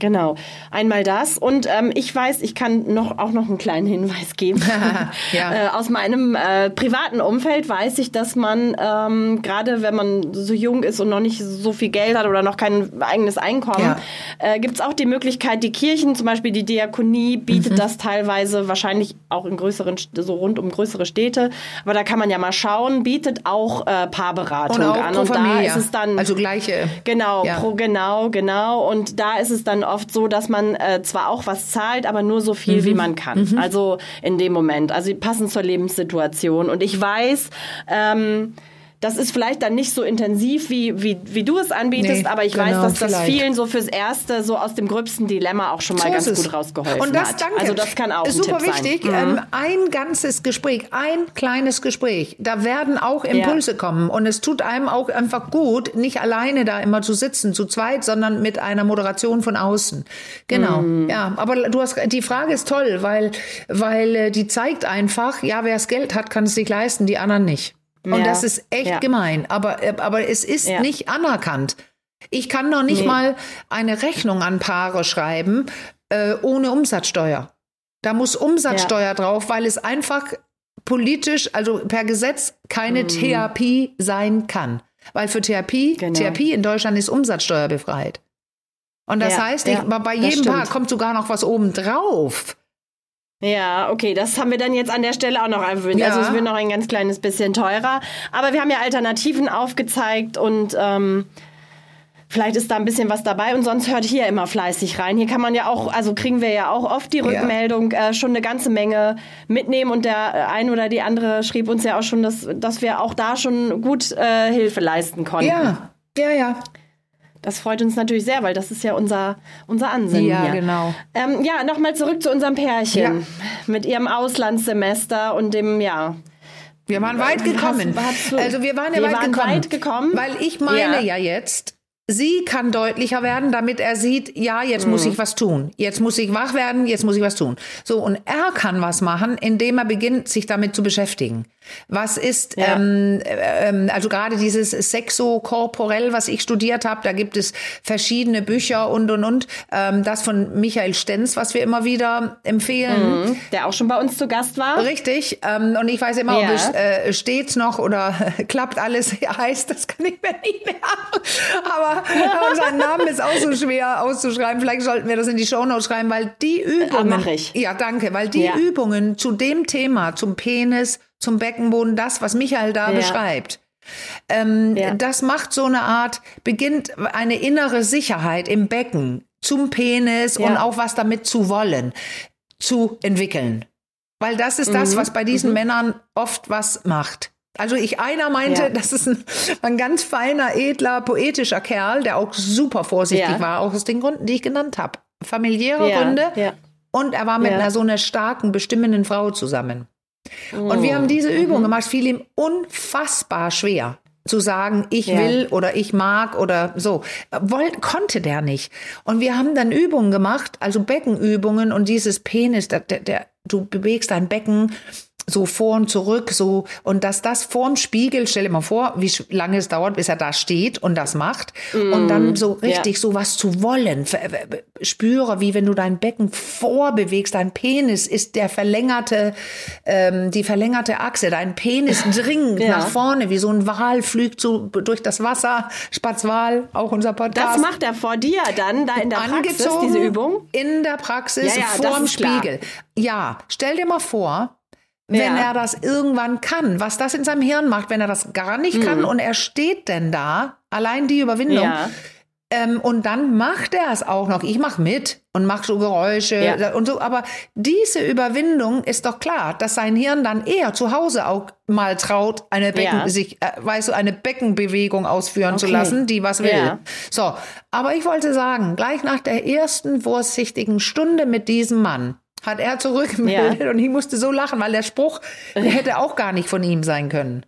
S1: Genau, einmal das. Und ähm, ich weiß, ich kann noch auch noch einen kleinen Hinweis geben. ja. äh, aus meinem äh, privaten Umfeld weiß ich, dass man ähm, gerade, wenn man so jung ist und noch nicht so viel Geld hat oder noch kein eigenes Einkommen, ja. äh, gibt es auch die Möglichkeit, die Kirchen, zum Beispiel die Diakonie, bietet mhm. das teilweise wahrscheinlich auch in größeren, so rund um größere Städte. Aber da kann man ja mal schauen, bietet auch äh, Paarberatung und auch an. Und da ist es dann.
S2: Also gleiche.
S1: Genau, ja. pro, genau, genau. Und da ist es dann oft so, dass man äh, zwar auch was zahlt, aber nur so viel, mhm. wie man kann. Mhm. Also in dem Moment. Also passend zur Lebenssituation. Und ich weiß, ähm, das ist vielleicht dann nicht so intensiv, wie, wie, wie du es anbietest, nee, aber ich genau, weiß, dass das vielen so fürs Erste so aus dem gröbsten Dilemma auch schon mal so ganz gut rausgeholfen
S2: Und das, danke.
S1: Also das kann auch
S2: Super
S1: ein Tipp
S2: wichtig.
S1: Sein.
S2: Mhm. Ähm, ein ganzes Gespräch, ein kleines Gespräch, da werden auch Impulse ja. kommen und es tut einem auch einfach gut, nicht alleine da immer zu sitzen, zu zweit, sondern mit einer Moderation von außen. Genau. Mhm. Ja, aber du hast, die Frage ist toll, weil, weil äh, die zeigt einfach, ja, wer das Geld hat, kann es sich leisten, die anderen nicht. Und ja, das ist echt ja. gemein. Aber, äh, aber es ist ja. nicht anerkannt. Ich kann noch nicht nee. mal eine Rechnung an Paare schreiben äh, ohne Umsatzsteuer. Da muss Umsatzsteuer drauf, weil es einfach politisch, also per Gesetz, keine mm. Therapie sein kann. Weil für Therapie, genau. Therapie in Deutschland ist Umsatzsteuer befreit. Und das heißt, ich, bei jedem Paar kommt sogar noch was oben drauf.
S1: Ja, okay, das haben wir dann jetzt an der Stelle auch noch erwähnt. Ja. Also es wird noch ein ganz kleines bisschen teurer. Aber wir haben ja Alternativen aufgezeigt und ähm, vielleicht ist da ein bisschen was dabei und sonst hört hier immer fleißig rein. Hier kann man ja auch, also kriegen wir ja auch oft die Rückmeldung, ja. äh, schon eine ganze Menge mitnehmen und der äh, ein oder die andere schrieb uns ja auch schon, dass, dass wir auch da schon gut äh, Hilfe leisten konnten.
S2: Ja, ja, ja.
S1: Das freut uns natürlich sehr, weil das ist ja unser, unser Ansinnen.
S2: Ja,
S1: hier.
S2: genau.
S1: Ähm, ja, nochmal zurück zu unserem Pärchen ja. mit ihrem Auslandssemester und dem, ja.
S2: Wir waren weit gekommen.
S1: Hast,
S2: hast also wir waren ja
S1: wir
S2: weit,
S1: waren
S2: gekommen,
S1: weit gekommen.
S2: Weil ich meine ja, ja jetzt, sie kann deutlicher werden, damit er sieht, ja, jetzt mhm. muss ich was tun. Jetzt muss ich wach werden, jetzt muss ich was tun. So, und er kann was machen, indem er beginnt, sich damit zu beschäftigen. Was ist, ja. ähm, ähm, also gerade dieses Sexo-Korporell, was ich studiert habe, da gibt es verschiedene Bücher und, und, und. Ähm, das von Michael Stenz, was wir immer wieder empfehlen.
S1: Mhm. Der auch schon bei uns zu Gast war.
S2: Richtig. Ähm, und ich weiß immer, ja. ob es äh, steht's noch oder klappt alles heißt, das kann ich mir nicht mehr. Aber, aber sein Name ist auch so schwer auszuschreiben. Vielleicht sollten wir das in die Shownotes schreiben, weil die Übungen.
S1: Ah, ich.
S2: Ja, danke, weil die ja. Übungen zu dem Thema, zum Penis, zum Beckenboden, das, was Michael da ja. beschreibt. Ähm, ja. Das macht so eine Art, beginnt eine innere Sicherheit im Becken zum Penis ja. und auch was damit zu wollen, zu entwickeln. Weil das ist mhm. das, was bei diesen mhm. Männern oft was macht. Also ich, einer meinte, ja. das ist ein, ein, ganz feiner, edler, poetischer Kerl, der auch super vorsichtig war, auch aus den Gründen, die ich genannt habe. Familiäre. Gründe. Und er war mit einer so einer starken, bestimmenden Frau zusammen. Und wir haben diese Übung mhm. gemacht, fiel ihm unfassbar schwer zu sagen, ich ja. will oder ich mag oder so. Wollt, konnte der nicht. Und wir haben dann Übungen gemacht, also Beckenübungen und dieses Penis, der, der du bewegst dein Becken so vor und zurück, so und dass das vorm Spiegel, stell dir mal vor, wie lange es dauert, bis er da steht und das macht mm, und dann so richtig ja. so was zu wollen. Spüre, wie wenn du dein Becken vorbewegst, dein Penis ist der verlängerte, ähm, die verlängerte Achse, dein Penis dringt ja. nach vorne, wie so ein Wal flügt so durch das Wasser, Spatzwal, auch unser Podcast.
S1: Das macht er vor dir dann, da in der Praxis, diese Übung?
S2: In der Praxis, ja, vorm Spiegel. Ja, stell dir mal vor, wenn ja. er das irgendwann kann, was das in seinem Hirn macht, wenn er das gar nicht mhm. kann und er steht denn da, allein die Überwindung. Ja. Ähm, und dann macht er es auch noch. Ich mache mit und mache so Geräusche ja. und so. Aber diese Überwindung ist doch klar, dass sein Hirn dann eher zu Hause auch mal traut, eine Becken, sich, äh, weißt du, eine Beckenbewegung ausführen okay. zu lassen, die was will. So. Aber ich wollte sagen, gleich nach der ersten vorsichtigen Stunde mit diesem Mann, hat er zurückgemeldet ja. und ich musste so lachen, weil der Spruch der hätte auch gar nicht von ihm sein können.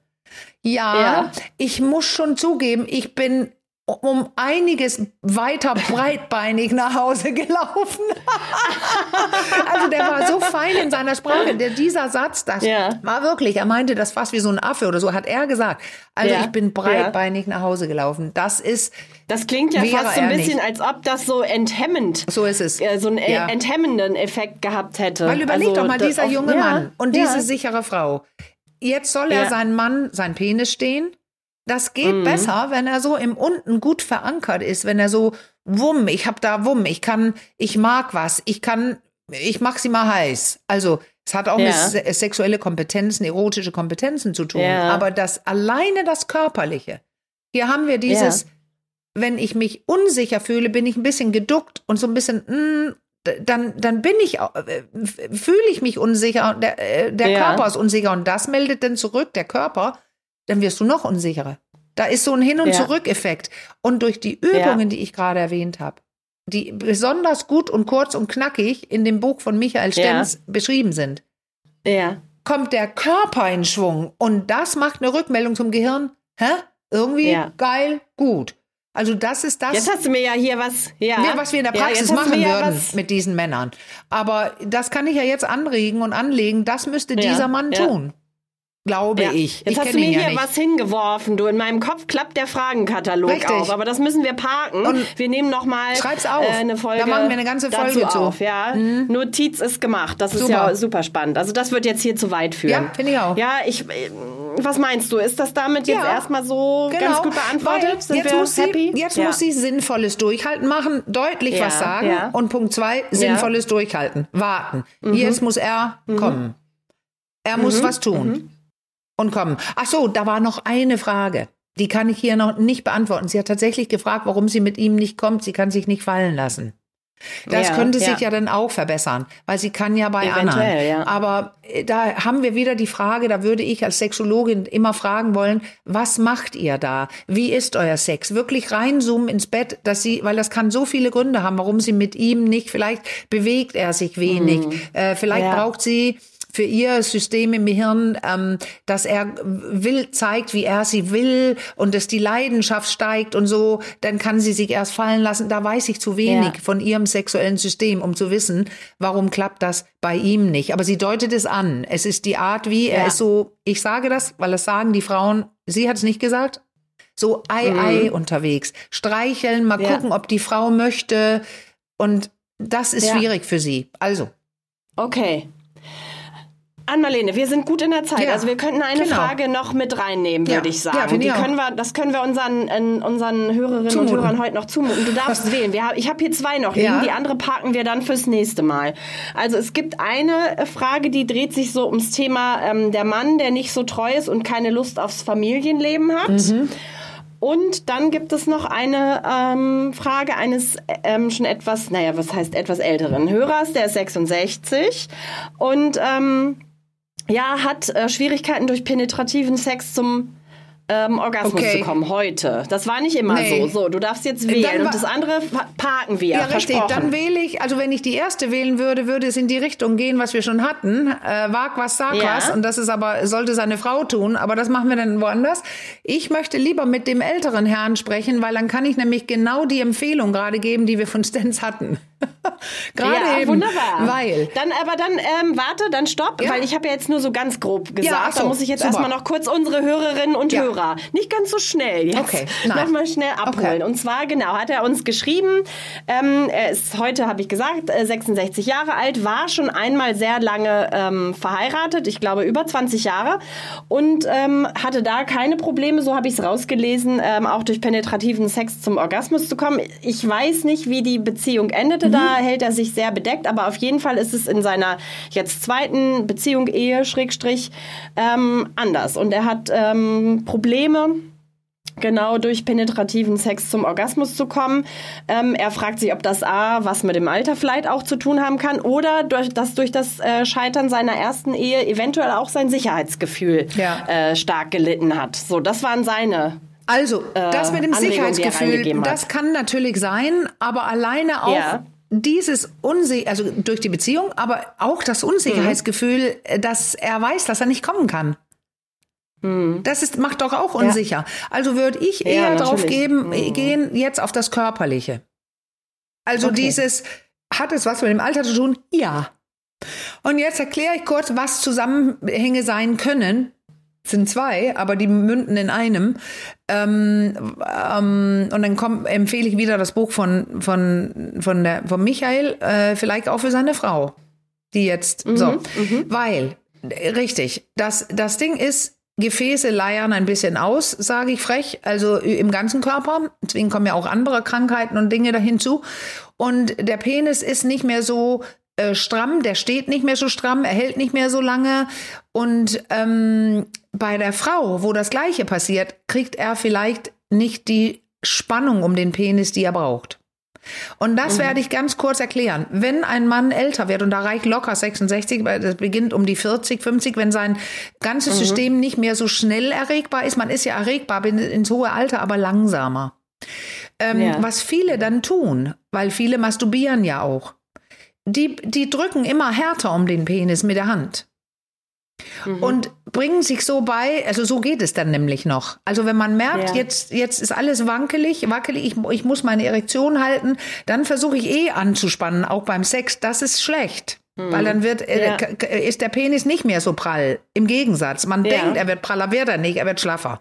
S2: Ja, ja, ich muss schon zugeben, ich bin um einiges weiter breitbeinig nach Hause gelaufen. also der war so fein in seiner Sprache. Der, dieser Satz, das ja. war wirklich, er meinte das fast wie so ein Affe oder so, hat er gesagt. Also ja. ich bin breitbeinig ja. nach Hause gelaufen. Das ist.
S1: Das klingt ja fast so ein bisschen, nicht. als ob das so enthemmend.
S2: So ist es.
S1: Äh, so einen enthemmenden Effekt gehabt hätte.
S2: Weil überleg also, doch mal, dieser junge Mann und diese sichere Frau. Jetzt soll er seinen Mann, sein Penis stehen das geht mhm. besser, wenn er so im Unten gut verankert ist, wenn er so wumm, ich hab da wumm, ich kann, ich mag was, ich kann, ich mach sie mal heiß. Also es hat auch ja. mit sexuelle Kompetenzen, erotische Kompetenzen zu tun. Ja. Aber das alleine das Körperliche. Hier haben wir dieses, ja. wenn ich mich unsicher fühle, bin ich ein bisschen geduckt und so ein bisschen, mh, mm, dann, dann bin ich, äh, fühle ich mich unsicher, der, äh, der Körper ist unsicher und das meldet dann zurück, der Körper, dann wirst du noch unsicherer. Da ist so ein Hin- und ja. Zurück-Effekt. Und durch die Übungen, ja. die ich gerade erwähnt habe, die besonders gut und kurz und knackig in dem Buch von Michael Stenz ja. beschrieben sind, kommt der Körper in Schwung. Und das macht eine Rückmeldung zum Gehirn. Hä? Irgendwie geil, gut. Also das ist das.
S1: Jetzt hast du mir ja hier was, ja,
S2: was wir in der Praxis ja, machen würden was. mit diesen Männern. Aber das kann ich ja jetzt anregen und anlegen. Das müsste dieser Mann tun. Glaube ja. ich.
S1: Jetzt
S2: ich
S1: hast du mir hier ja was hingeworfen. Du, in meinem Kopf klappt der Fragenkatalog Richtig. auf. Aber das müssen wir parken. Und wir nehmen noch mal
S2: schreib's auf. Äh, eine Folge. Da machen wir eine ganze Folge zu. Auf,
S1: ja. Mhm. Notiz ist gemacht. Das super. ist ja super spannend. Also das wird jetzt hier zu weit führen.
S2: Ja, finde ich auch.
S1: Ja, ich. Äh, was meinst du? Ist das damit jetzt ja, erstmal so genau. ganz gut beantwortet?
S2: Sind jetzt muss happy? Sie, jetzt muss sie sinnvolles Durchhalten machen, deutlich was sagen. Und Punkt zwei, sinnvolles Durchhalten. Warten. Mhm. Jetzt muss er mhm. kommen. Er muss mhm. was tun. Und kommen. Ach so, da war noch eine Frage. Die kann ich hier noch nicht beantworten. Sie hat tatsächlich gefragt, warum sie mit ihm nicht kommt. Sie kann sich nicht fallen lassen. Das ja, könnte sich ja. ja dann auch verbessern, weil sie kann ja bei Eventuell, anderen. Ja. Aber äh, da haben wir wieder die Frage, da würde ich als Sexologin immer fragen wollen, was macht ihr da? Wie ist euer Sex? Wirklich reinzoomen ins Bett, dass sie, weil das kann so viele Gründe haben, warum sie mit ihm nicht, vielleicht bewegt er sich wenig, mhm. äh, vielleicht braucht sie für ihr System im Hirn, ähm, dass er will, zeigt, wie er sie will und dass die Leidenschaft steigt und so, dann kann sie sich erst fallen lassen. Da weiß ich zu wenig ja. von ihrem sexuellen System, um zu wissen, warum klappt das bei ihm nicht. Aber sie deutet es an. Es ist die Art, wie ja. er ist so, ich sage das, weil das sagen die Frauen, sie hat es nicht gesagt, so ei mhm. ei unterwegs. Streicheln, mal ja. gucken, ob die Frau möchte. Und das ist schwierig für sie. Also.
S1: Okay. Ann-Marlene, wir sind gut in der Zeit. Ja, also wir könnten eine genau. Frage noch mit reinnehmen, würde ja, ich sagen. Ja, Die können wir, das können wir unseren, unseren Hörerinnen zumuten. und Hörern heute noch zumuten. Du darfst wählen. Wir, ich habe hier zwei noch liegen. Die andere parken wir dann fürs nächste Mal. Also es gibt eine Frage, die dreht sich so ums Thema ähm, der Mann, der nicht so treu ist und keine Lust aufs Familienleben hat. Mhm. Und dann gibt es noch eine ähm, Frage eines ähm, schon etwas, naja, was heißt etwas älteren Hörers, der ist 66 und ähm, ja, hat äh, Schwierigkeiten durch penetrativen Sex zum ähm, Orgasmus okay. zu kommen heute. Das war nicht immer nee. so. So, du darfst jetzt wählen und das andere parken wir. Ja, richtig.
S2: Dann wähle ich, also wenn ich die erste wählen würde, würde es in die Richtung gehen, was wir schon hatten. Äh, wag was, sag ja. was. Und das ist aber, sollte seine Frau tun. Aber das machen wir dann woanders. Ich möchte lieber mit dem älteren Herrn sprechen, weil dann kann ich nämlich genau die Empfehlung gerade geben, die wir von Stens hatten.
S1: Gerade ja, eben. wunderbar. Weil. Dann, aber dann, ähm, warte, dann stopp, ja. weil ich habe ja jetzt nur so ganz grob gesagt. Ja, so, da muss ich jetzt erstmal noch kurz unsere Hörerinnen und ja. Hörer nicht ganz so schnell jetzt okay, nochmal schnell abholen. Okay. Und zwar, genau, hat er uns geschrieben, ähm, er ist heute, habe ich gesagt, 66 äh, Jahre alt, war schon einmal sehr lange ähm, verheiratet, ich glaube über 20 Jahre und ähm, hatte da keine Probleme, so habe ich es rausgelesen, ähm, auch durch penetrativen Sex zum Orgasmus zu kommen. Ich weiß nicht, wie die Beziehung endete, mhm. da hält er sich sehr bedeckt, aber auf jeden Fall ist es in seiner jetzt zweiten Beziehung, Ehe, Schrägstrich, ähm, anders. Und er hat ähm, Probleme, genau durch penetrativen Sex zum Orgasmus zu kommen. Ähm, er fragt sich, ob das A, was mit dem Alter vielleicht auch zu tun haben kann oder durch, dass durch das äh, Scheitern seiner ersten Ehe eventuell auch sein Sicherheitsgefühl ja. äh, stark gelitten hat. So, das waren seine
S2: also, das mit dem Anregung, Sicherheitsgefühl, das kann natürlich sein, aber alleine auch ja dieses Unsicher, also durch die Beziehung, aber auch das Unsicherheitsgefühl, mhm. dass er weiß, dass er nicht kommen kann. Hm. Das ist, macht doch auch unsicher. Ja. Also würde ich eher ja, drauf geben, hm. gehen jetzt auf das Körperliche. Also okay. dieses, hat es was mit dem Alter zu tun? Ja. Und jetzt erkläre ich kurz, was Zusammenhänge sein können. Sind zwei, aber die münden in einem. Ähm, ähm, und dann komm, empfehle ich wieder das Buch von, von, von, der, von Michael, äh, vielleicht auch für seine Frau. Die jetzt, mhm, so. Mhm. Weil, richtig, das, das Ding ist, Gefäße leiern ein bisschen aus, sage ich frech, also im ganzen Körper. Deswegen kommen ja auch andere Krankheiten und Dinge dahin zu. Und der Penis ist nicht mehr so äh, stramm, der steht nicht mehr so stramm, er hält nicht mehr so lange. Und ähm, bei der Frau, wo das Gleiche passiert, kriegt er vielleicht nicht die Spannung um den Penis, die er braucht. Und das mhm. werde ich ganz kurz erklären. Wenn ein Mann älter wird, und da reicht locker 66, weil das beginnt um die 40, 50, wenn sein ganzes mhm. System nicht mehr so schnell erregbar ist, man ist ja erregbar ins hohe Alter, aber langsamer. Ähm, ja. Was viele dann tun, weil viele masturbieren ja auch, die, die drücken immer härter um den Penis mit der Hand. Mhm. Und bringen sich so bei, also so geht es dann nämlich noch. Also wenn man merkt, ja. jetzt, jetzt ist alles wankelig, wackelig, ich, ich muss meine Erektion halten, dann versuche ich eh anzuspannen, auch beim Sex. Das ist schlecht. Mhm. Weil dann wird, äh, ja. ist der Penis nicht mehr so prall. Im Gegensatz. Man ja. denkt, er wird praller, wird er nicht, er wird schlaffer.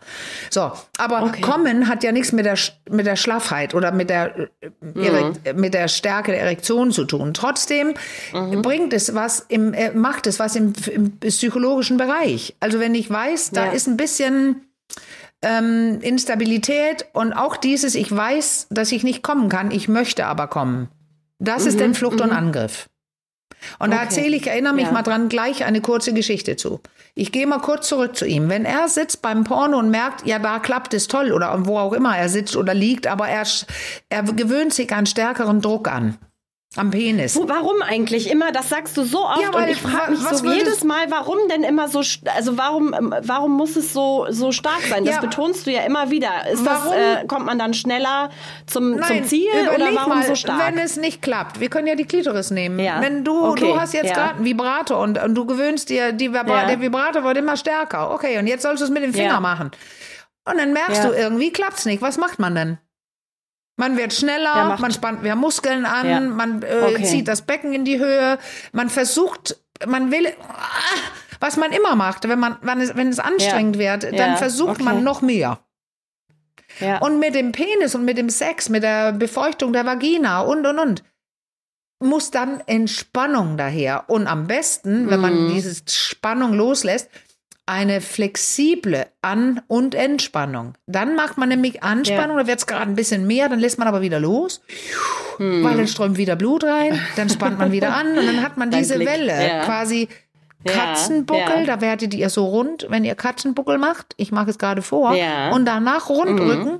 S2: So. Aber okay. kommen hat ja nichts mit der, mit der Schlaffheit oder mit der, mhm. mit der Stärke der Erektion zu tun. Trotzdem mhm. bringt es was im, äh, macht es was im, im, psychologischen Bereich. Also wenn ich weiß, da ja. ist ein bisschen, ähm, Instabilität und auch dieses, ich weiß, dass ich nicht kommen kann, ich möchte aber kommen. Das ist mhm. denn Flucht und mhm. Angriff. Und okay. da erzähle ich, erinnere mich ja. mal dran, gleich eine kurze Geschichte zu. Ich gehe mal kurz zurück zu ihm. Wenn er sitzt beim Porno und merkt, ja, da klappt es toll oder wo auch immer er sitzt oder liegt, aber er, er gewöhnt sich einen stärkeren Druck an. Am Penis.
S1: Wo, warum eigentlich immer? Das sagst du so oft ja, und ich frage mich so jedes Mal, warum denn immer so, also warum, ähm, warum muss es so, so stark sein? Das ja, betonst du ja immer wieder. Ist warum? das, äh, kommt man dann schneller zum, Nein, zum Ziel oder warum mal, so stark?
S2: Wenn es nicht klappt, wir können ja die Klitoris nehmen. Ja. Wenn du, okay. du hast jetzt ja. gerade einen Vibrator und, und du gewöhnst dir, die Vibra der Vibrator wird immer stärker. Okay, und jetzt sollst du es mit dem Finger machen. Und dann merkst du irgendwie, klappt's nicht. Was macht man denn? Man wird schneller, man spannt mehr Muskeln an, ja. man äh, okay. zieht das Becken in die Höhe, man versucht, man will, was man immer macht, wenn man, wenn es, wenn es anstrengend ja. wird, dann ja. versucht okay. man noch mehr. Und mit dem Penis und mit dem Sex, mit der Befeuchtung der Vagina und und und muss dann Entspannung daher. Und am besten, wenn man mhm. diese Spannung loslässt, eine flexible An- und Entspannung. Dann macht man nämlich Anspannung, ja. da wird es gerade ein bisschen mehr, dann lässt man aber wieder los, hm. weil dann strömt wieder Blut rein, dann spannt man wieder an und dann hat man diese Klick. Welle ja. quasi. Katzenbuckel, ja, da werdet ihr so rund, wenn ihr Katzenbuckel macht. Ich mache es gerade vor. Und danach rundrücken. Mhm.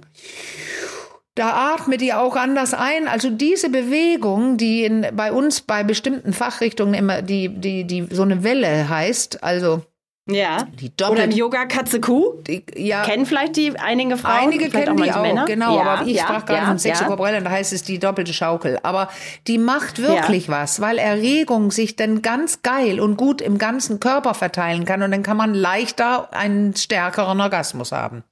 S2: Da atmet ihr auch anders ein. Also diese Bewegung, die in, bei uns bei bestimmten Fachrichtungen immer die, die, die so eine Welle heißt, also
S1: ja. Die Oder im Yoga Katze Kuh. Die, ja. Kennen vielleicht die einige Frauen.
S2: Einige kennen auch die auch, Männer. genau. Ja, aber ich ja, sprach gerade ja, von ja. da heißt es die doppelte Schaukel. Aber die macht wirklich was, weil Erregung sich dann ganz geil und gut im ganzen Körper verteilen kann und dann kann man leichter einen stärkeren Orgasmus haben.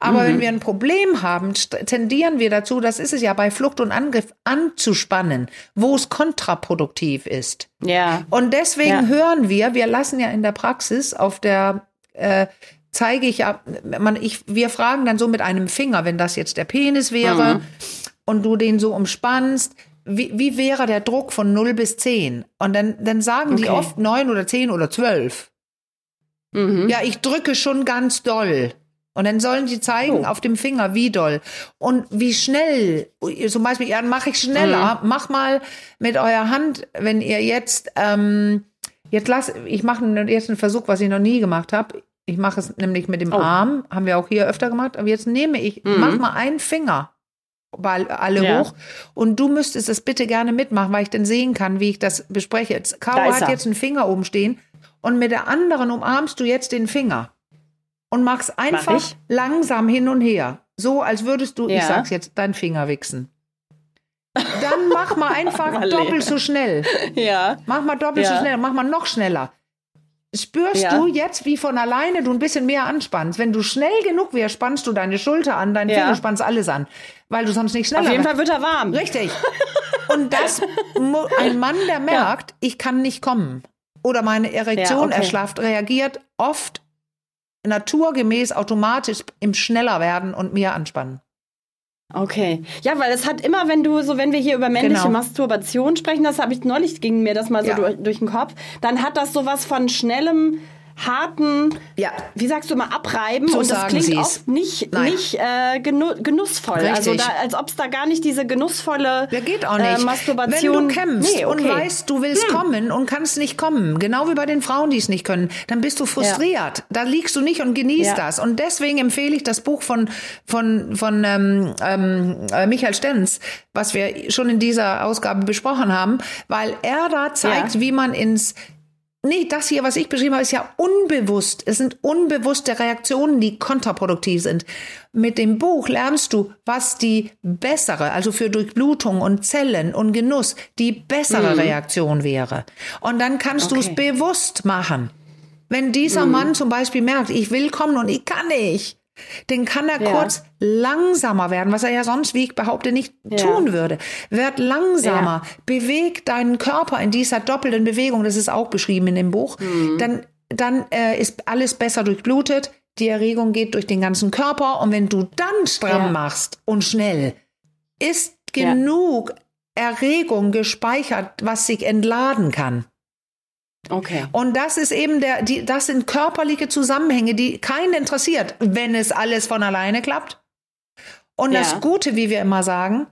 S2: Aber mhm. wenn wir ein Problem haben, tendieren wir dazu, das ist es ja bei Flucht und Angriff, anzuspannen, wo es kontraproduktiv ist.
S1: Ja.
S2: Und deswegen ja. hören wir, wir lassen ja in der Praxis auf der äh, zeige ich ja, man, ich, wir fragen dann so mit einem Finger, wenn das jetzt der Penis wäre mhm. und du den so umspannst, wie, wie wäre der Druck von 0 bis 10? Und dann, dann sagen okay. die oft 9 oder 10 oder 12. Mhm. Ja, ich drücke schon ganz doll. Und dann sollen sie zeigen oh. auf dem Finger, wie doll und wie schnell. Zum Beispiel, ja, mache ich schneller. Mhm. Mach mal mit eurer Hand, wenn ihr jetzt, ähm, jetzt lass, ich mache jetzt einen Versuch, was ich noch nie gemacht habe. Ich mache es nämlich mit dem oh. Arm, haben wir auch hier öfter gemacht. Aber jetzt nehme ich, mhm. mach mal einen Finger alle ja. hoch. Und du müsstest es bitte gerne mitmachen, weil ich dann sehen kann, wie ich das bespreche. Caro hat jetzt einen Finger oben stehen und mit der anderen umarmst du jetzt den Finger und mach's einfach Mach langsam hin und her. So, als würdest du, ja. ich sag's jetzt, deinen Finger wichsen. Dann mach mal einfach doppelt so schnell.
S1: Ja.
S2: Mach mal doppelt ja. so schnell, mach mal noch schneller. spürst ja. du jetzt, wie von alleine du ein bisschen mehr anspannst. Wenn du schnell genug wärst, spannst du deine Schulter an, deinen ja. Finger spannst alles an, weil du sonst nicht schneller
S1: Auf jeden Fall wird er warm.
S2: Richtig. Und das, ein Mann, der merkt, ja. ich kann nicht kommen oder meine Erektion okay. erschlafft, reagiert oft naturgemäß automatisch im schneller werden und mehr anspannen.
S1: Okay. Ja, weil es hat immer, wenn du so, wenn wir hier über männliche genau. Masturbation sprechen, das habe ich neulich ging mir das mal so ja. durch, durch den Kopf, dann hat das sowas von schnellem harten, ja. wie sagst du mal, abreiben so und das klingt Sie's. oft nicht, nicht äh, genu genussvoll. Richtig. Also da, als ob es da gar nicht diese genussvolle
S2: ja, geht auch nicht. Äh,
S1: Masturbation.
S2: Wenn du kämpfst nee, okay. und weißt, du willst hm. kommen und kannst nicht kommen, genau wie bei den Frauen, die es nicht können, dann bist du frustriert. Ja. Da liegst du nicht und genießt ja. das. Und deswegen empfehle ich das Buch von von von ähm, ähm, äh, Michael Stenz, was wir schon in dieser Ausgabe besprochen haben, weil er da zeigt, wie man ins Nee, das hier, was ich beschrieben habe, ist ja unbewusst. Es sind unbewusste Reaktionen, die kontraproduktiv sind. Mit dem Buch lernst du, was die bessere, also für Durchblutung und Zellen und Genuss, die bessere mhm. Reaktion wäre. Und dann kannst okay. du es bewusst machen. Wenn dieser mhm. Mann zum Beispiel merkt, ich will kommen und ich kann nicht, den kann er ja. kurz langsamer werden, was er ja sonst, wie ich behaupte, nicht ja. tun würde. Werd langsamer, ja. beweg deinen Körper in dieser doppelten Bewegung, das ist auch beschrieben in dem Buch, mhm. dann, dann äh, ist alles besser durchblutet, die Erregung geht durch den ganzen Körper und wenn du dann stramm machst und schnell, ist genug Erregung gespeichert, was sich entladen kann.
S1: Okay.
S2: Und das ist eben der, die, das sind körperliche Zusammenhänge, die keinen interessiert, wenn es alles von alleine klappt. Und ja. das Gute, wie wir immer sagen,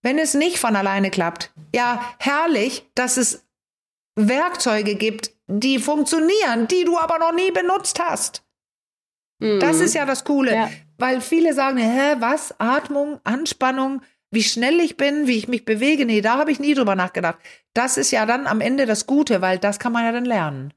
S2: wenn es nicht von alleine klappt, ja, herrlich, dass es Werkzeuge gibt, die funktionieren, die du aber noch nie benutzt hast. Mhm. Das ist ja das Coole, ja. weil viele sagen, hä, was? Atmung, Anspannung, wie schnell ich bin, wie ich mich bewege. Nee, da habe ich nie drüber nachgedacht. Das ist ja dann am Ende das Gute, weil das kann man ja dann lernen.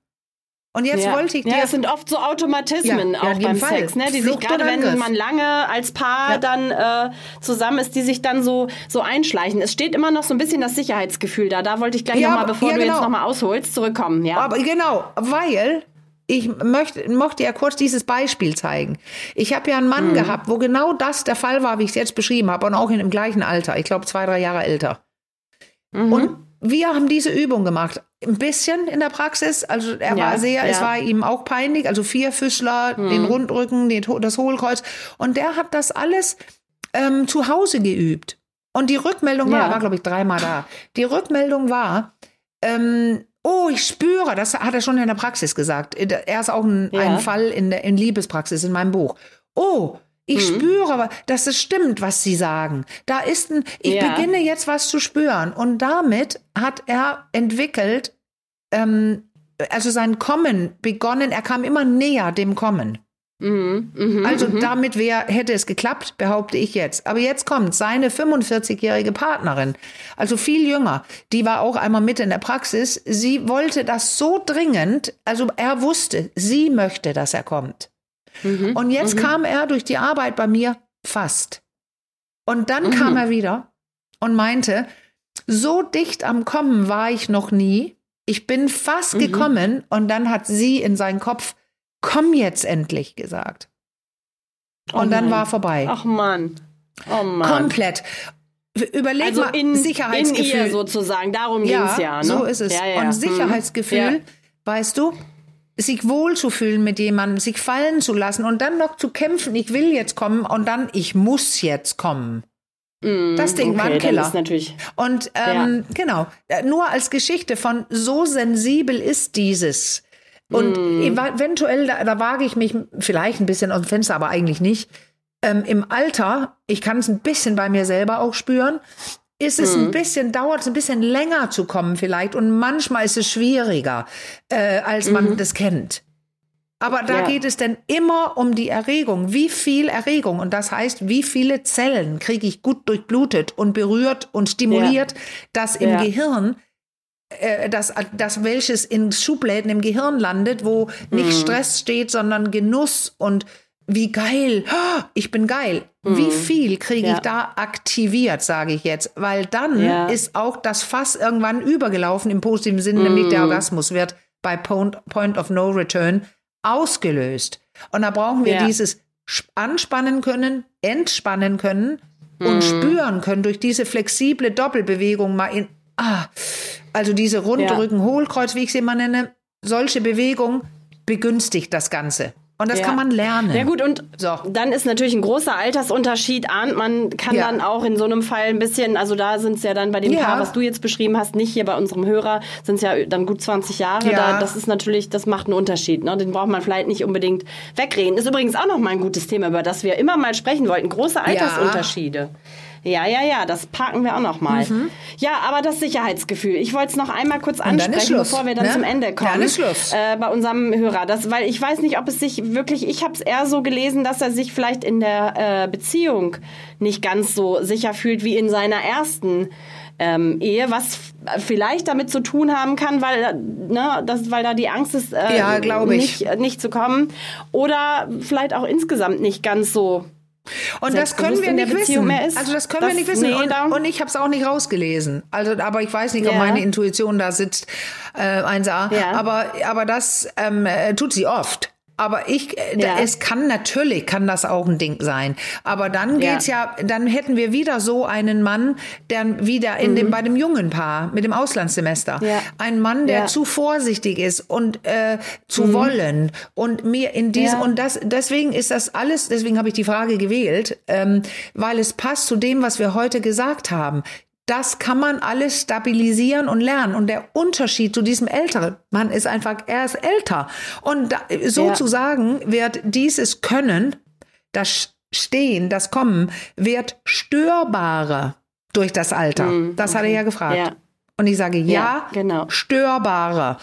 S2: Und jetzt
S1: ja.
S2: wollte ich dir.
S1: Ja, es sind oft so Automatismen ja, auch beim Fall. Sex, ne? Die Flucht sich gerade, wenn man lange als Paar ja. dann äh, zusammen ist, die sich dann so, so einschleichen. Es steht immer noch so ein bisschen das Sicherheitsgefühl da. Da wollte ich gleich ja, nochmal, bevor du genau. jetzt nochmal ausholst, zurückkommen. Ja.
S2: Aber genau, weil ich möchte, mochte ja kurz dieses Beispiel zeigen. Ich habe ja einen Mann mhm. gehabt, wo genau das der Fall war, wie ich es jetzt beschrieben habe, und auch in dem gleichen Alter. Ich glaube, zwei, drei Jahre älter. Mhm. Und wir haben diese Übung gemacht. Ein bisschen in der Praxis. Also er ja, war sehr, ja. es war ihm auch peinlich. Also vier Füßler, mhm. den Rundrücken, den, das Hohlkreuz. Und der hat das alles ähm, zu Hause geübt. Und die Rückmeldung war, ja. war glaube ich dreimal da. Die Rückmeldung war, ähm, Oh, ich spüre, das hat er schon in der Praxis gesagt. Er ist auch ein, ja. ein Fall in der in Liebespraxis in meinem Buch. Oh, ich mhm. spüre aber, dass es stimmt, was Sie sagen. Da ist ein, ich ja. beginne jetzt was zu spüren. Und damit hat er entwickelt, ähm, also sein Kommen begonnen, er kam immer näher dem Kommen. Mhm, mh, also mh. damit wär, hätte es geklappt, behaupte ich jetzt. Aber jetzt kommt seine 45-jährige Partnerin, also viel jünger, die war auch einmal mit in der Praxis. Sie wollte das so dringend, also er wusste, sie möchte, dass er kommt. Mhm, Und jetzt mhm. kam er durch die Arbeit bei mir fast. Und dann kam mhm. er wieder und meinte, so dicht am Kommen war ich noch nie. Ich bin fast mhm. gekommen und dann hat sie in seinen Kopf komm jetzt endlich gesagt. Und oh dann war vorbei.
S1: Ach Mann. Oh Mann.
S2: Komplett. Überleg also mal, in, Sicherheitsgefühl.
S1: In ihr sozusagen, darum ja, ging es ja. Ne?
S2: So ist es. Ja, ja. Und Sicherheitsgefühl, hm. weißt du, sich wohlzufühlen mit jemandem, sich fallen zu lassen und dann noch zu kämpfen, ich will jetzt kommen und dann, ich muss jetzt kommen. Mm, das Ding okay, war ein Killer.
S1: natürlich
S2: und ähm, ja. genau, nur als Geschichte von so sensibel ist dieses. Und mm. eventuell, da, da wage ich mich vielleicht ein bisschen aus dem Fenster, aber eigentlich nicht. Ähm, Im Alter, ich kann es ein bisschen bei mir selber auch spüren, ist es ein mm. bisschen, dauert es ein bisschen länger zu kommen vielleicht und manchmal ist es schwieriger, äh, als man mhm. das kennt. Aber da ja. geht es denn immer um die Erregung. Wie viel Erregung? Und das heißt, wie viele Zellen kriege ich gut durchblutet und berührt und stimuliert, ja. dass im ja. Gehirn das, das welches in Schubläden im Gehirn landet, wo nicht mhm. Stress steht, sondern Genuss und wie geil, ich bin geil. Mhm. Wie viel kriege ja. ich da aktiviert, sage ich jetzt? Weil dann ja. ist auch das Fass irgendwann übergelaufen im positiven Sinne, mhm. nämlich der Orgasmus wird bei Point, Point of No Return ausgelöst. Und da brauchen wir ja. dieses anspannen können, entspannen können und mhm. spüren können durch diese flexible Doppelbewegung mal in, ah, also diese Rundrücken, ja. Hohlkreuz, wie ich sie immer nenne, solche Bewegung begünstigt das Ganze. Und das ja. kann man lernen.
S1: Ja gut, und so. dann ist natürlich ein großer Altersunterschied, ahnt man, kann ja. dann auch in so einem Fall ein bisschen, also da sind es ja dann bei dem ja. Paar, was du jetzt beschrieben hast, nicht hier bei unserem Hörer, sind es ja dann gut 20 Jahre. Da, das ist natürlich, das macht einen Unterschied. Ne? Den braucht man vielleicht nicht unbedingt wegreden. Ist übrigens auch noch mal ein gutes Thema, über das wir immer mal sprechen wollten. Große Altersunterschiede. Ja, ja, ja, das packen wir auch noch mal. Mhm. Ja, aber das Sicherheitsgefühl. Ich wollte es noch einmal kurz ansprechen, bevor wir dann ne? zum Ende kommen. Dann
S2: ist Schluss.
S1: Äh, bei unserem Hörer. Das, weil ich weiß nicht, ob es sich wirklich, ich habe es eher so gelesen, dass er sich vielleicht in der äh, Beziehung nicht ganz so sicher fühlt wie in seiner ersten ähm, Ehe, was vielleicht damit zu tun haben kann, weil, ne, das, weil da die Angst ist, äh, ja, nicht, nicht zu kommen. Oder vielleicht auch insgesamt nicht ganz so
S2: und das können wir nicht wissen. Also das können das, wir nicht wissen. Nee, und, und, ich habe es auch nicht rausgelesen. Also, aber ich weiß nicht, ob ja. meine Intuition da sitzt. Äh, 1a. Ja. Aber, aber das ähm, äh, tut sie oft. Aber ich, äh, ja. es kann natürlich, kann das auch ein Ding sein. Aber dann geht's ja, ja dann hätten wir wieder so einen Mann, der wieder in mhm. dem, bei dem jungen Paar mit dem Auslandssemester, ja. ein Mann, der zu vorsichtig ist und äh, zu mhm. wollen und mir in diesem, und das, deswegen ist das alles, deswegen habe ich die Frage gewählt, ähm, weil es passt zu dem, was wir heute gesagt haben. Das kann man alles stabilisieren und lernen. Und der Unterschied zu diesem älteren Mann ist einfach, er ist älter. Und da, sozusagen ja. wird dieses Können, das Stehen, das Kommen, wird störbarer durch das Alter. Mhm, das okay. hat er ja gefragt. Ja. Und ich sage, ja, ja genau. störbarer.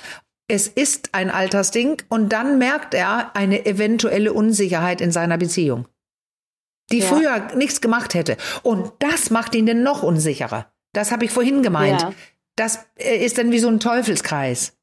S2: Es ist ein Altersding und dann merkt er eine eventuelle Unsicherheit in seiner Beziehung die ja. früher nichts gemacht hätte. Und das macht ihn denn noch unsicherer. Das habe ich vorhin gemeint. Ja. Das äh, ist dann wie so ein Teufelskreis.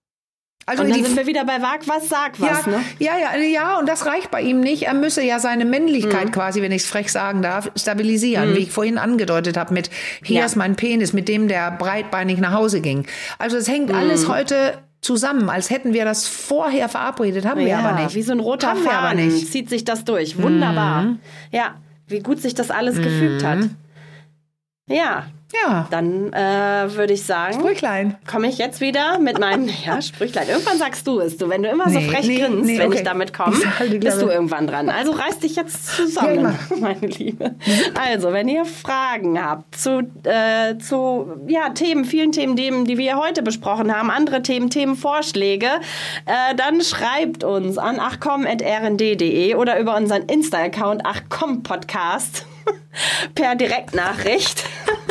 S1: Also und dann sind wir wieder bei Wag was, sag was,
S2: ja,
S1: ne?
S2: Ja, ja, ja, und das reicht bei ihm nicht. Er müsse ja seine Männlichkeit mhm. quasi, wenn ich es frech sagen darf, stabilisieren, mhm. wie ich vorhin angedeutet habe, mit hier ja. ist mein Penis, mit dem der breitbeinig nach Hause ging. Also es hängt mhm. alles heute zusammen, als hätten wir das vorher verabredet, haben ja, wir aber nicht.
S1: Wie so ein roter haben Faden zieht sich das durch. Wunderbar. Mhm. Ja, wie gut sich das alles gefügt hat. Mhm. Ja, ja. Dann äh, würde ich sagen,
S2: Sprüchlein.
S1: Komme ich jetzt wieder mit meinem ja, Sprüchlein. Irgendwann sagst du es. Du, wenn du immer nee, so frech nee, grinst, nee, wenn okay. ich damit komme, bist du irgendwann dran. Also reiß dich jetzt zusammen, ja, meine Liebe. Also, wenn ihr Fragen habt zu, äh, zu ja, Themen, vielen Themen, die wir heute besprochen haben, andere Themen, Themenvorschläge, äh, dann schreibt uns an achcom.rnd.de oder über unseren Insta-Account achcompodcast per Direktnachricht.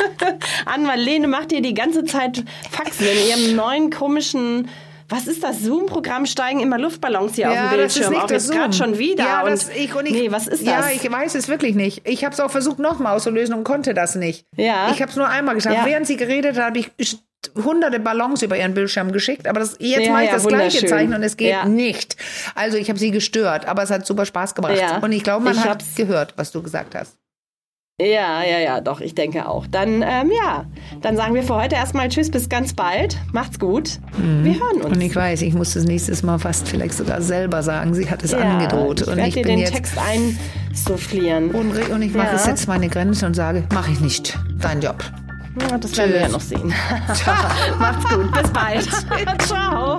S1: An Marlene macht ihr die ganze Zeit Faxen in ihrem neuen komischen was ist das Zoom-Programm? Steigen immer Luftballons hier ja, auf dem Bildschirm auf. Jetzt gerade schon wieder. Ja, und das, ich, und ich, nee, was ist das?
S2: Ja, ich weiß es wirklich nicht. Ich habe es auch versucht, nochmal auszulösen und konnte das nicht. Ja. Ich habe es nur einmal geschafft. Ja. Während sie geredet hat, habe ich hunderte Ballons über ihren Bildschirm geschickt, aber das, jetzt ja, mache ich ja, das gleiche Zeichen und es geht ja. nicht. Also ich habe sie gestört, aber es hat super Spaß gemacht. Und ich glaube, man ich hat gehört, was du gesagt hast.
S1: Ja, ja, ja, doch, ich denke auch. Dann, ähm, ja, dann sagen wir für heute erstmal Tschüss, bis ganz bald. Macht's gut. Mhm. Wir hören uns.
S2: Und ich weiß, ich muss das nächstes Mal fast vielleicht sogar selber sagen. Sie hat es ja, angedroht.
S1: Ich
S2: und
S1: ich dir bin den jetzt Text einsufflieren.
S2: Und, und ich mache ja. jetzt meine Grenze und sage, mache ich nicht. Dein Job.
S1: Ja, das Tschüss. werden wir ja noch sehen. Macht's gut. Bis bald. Ciao.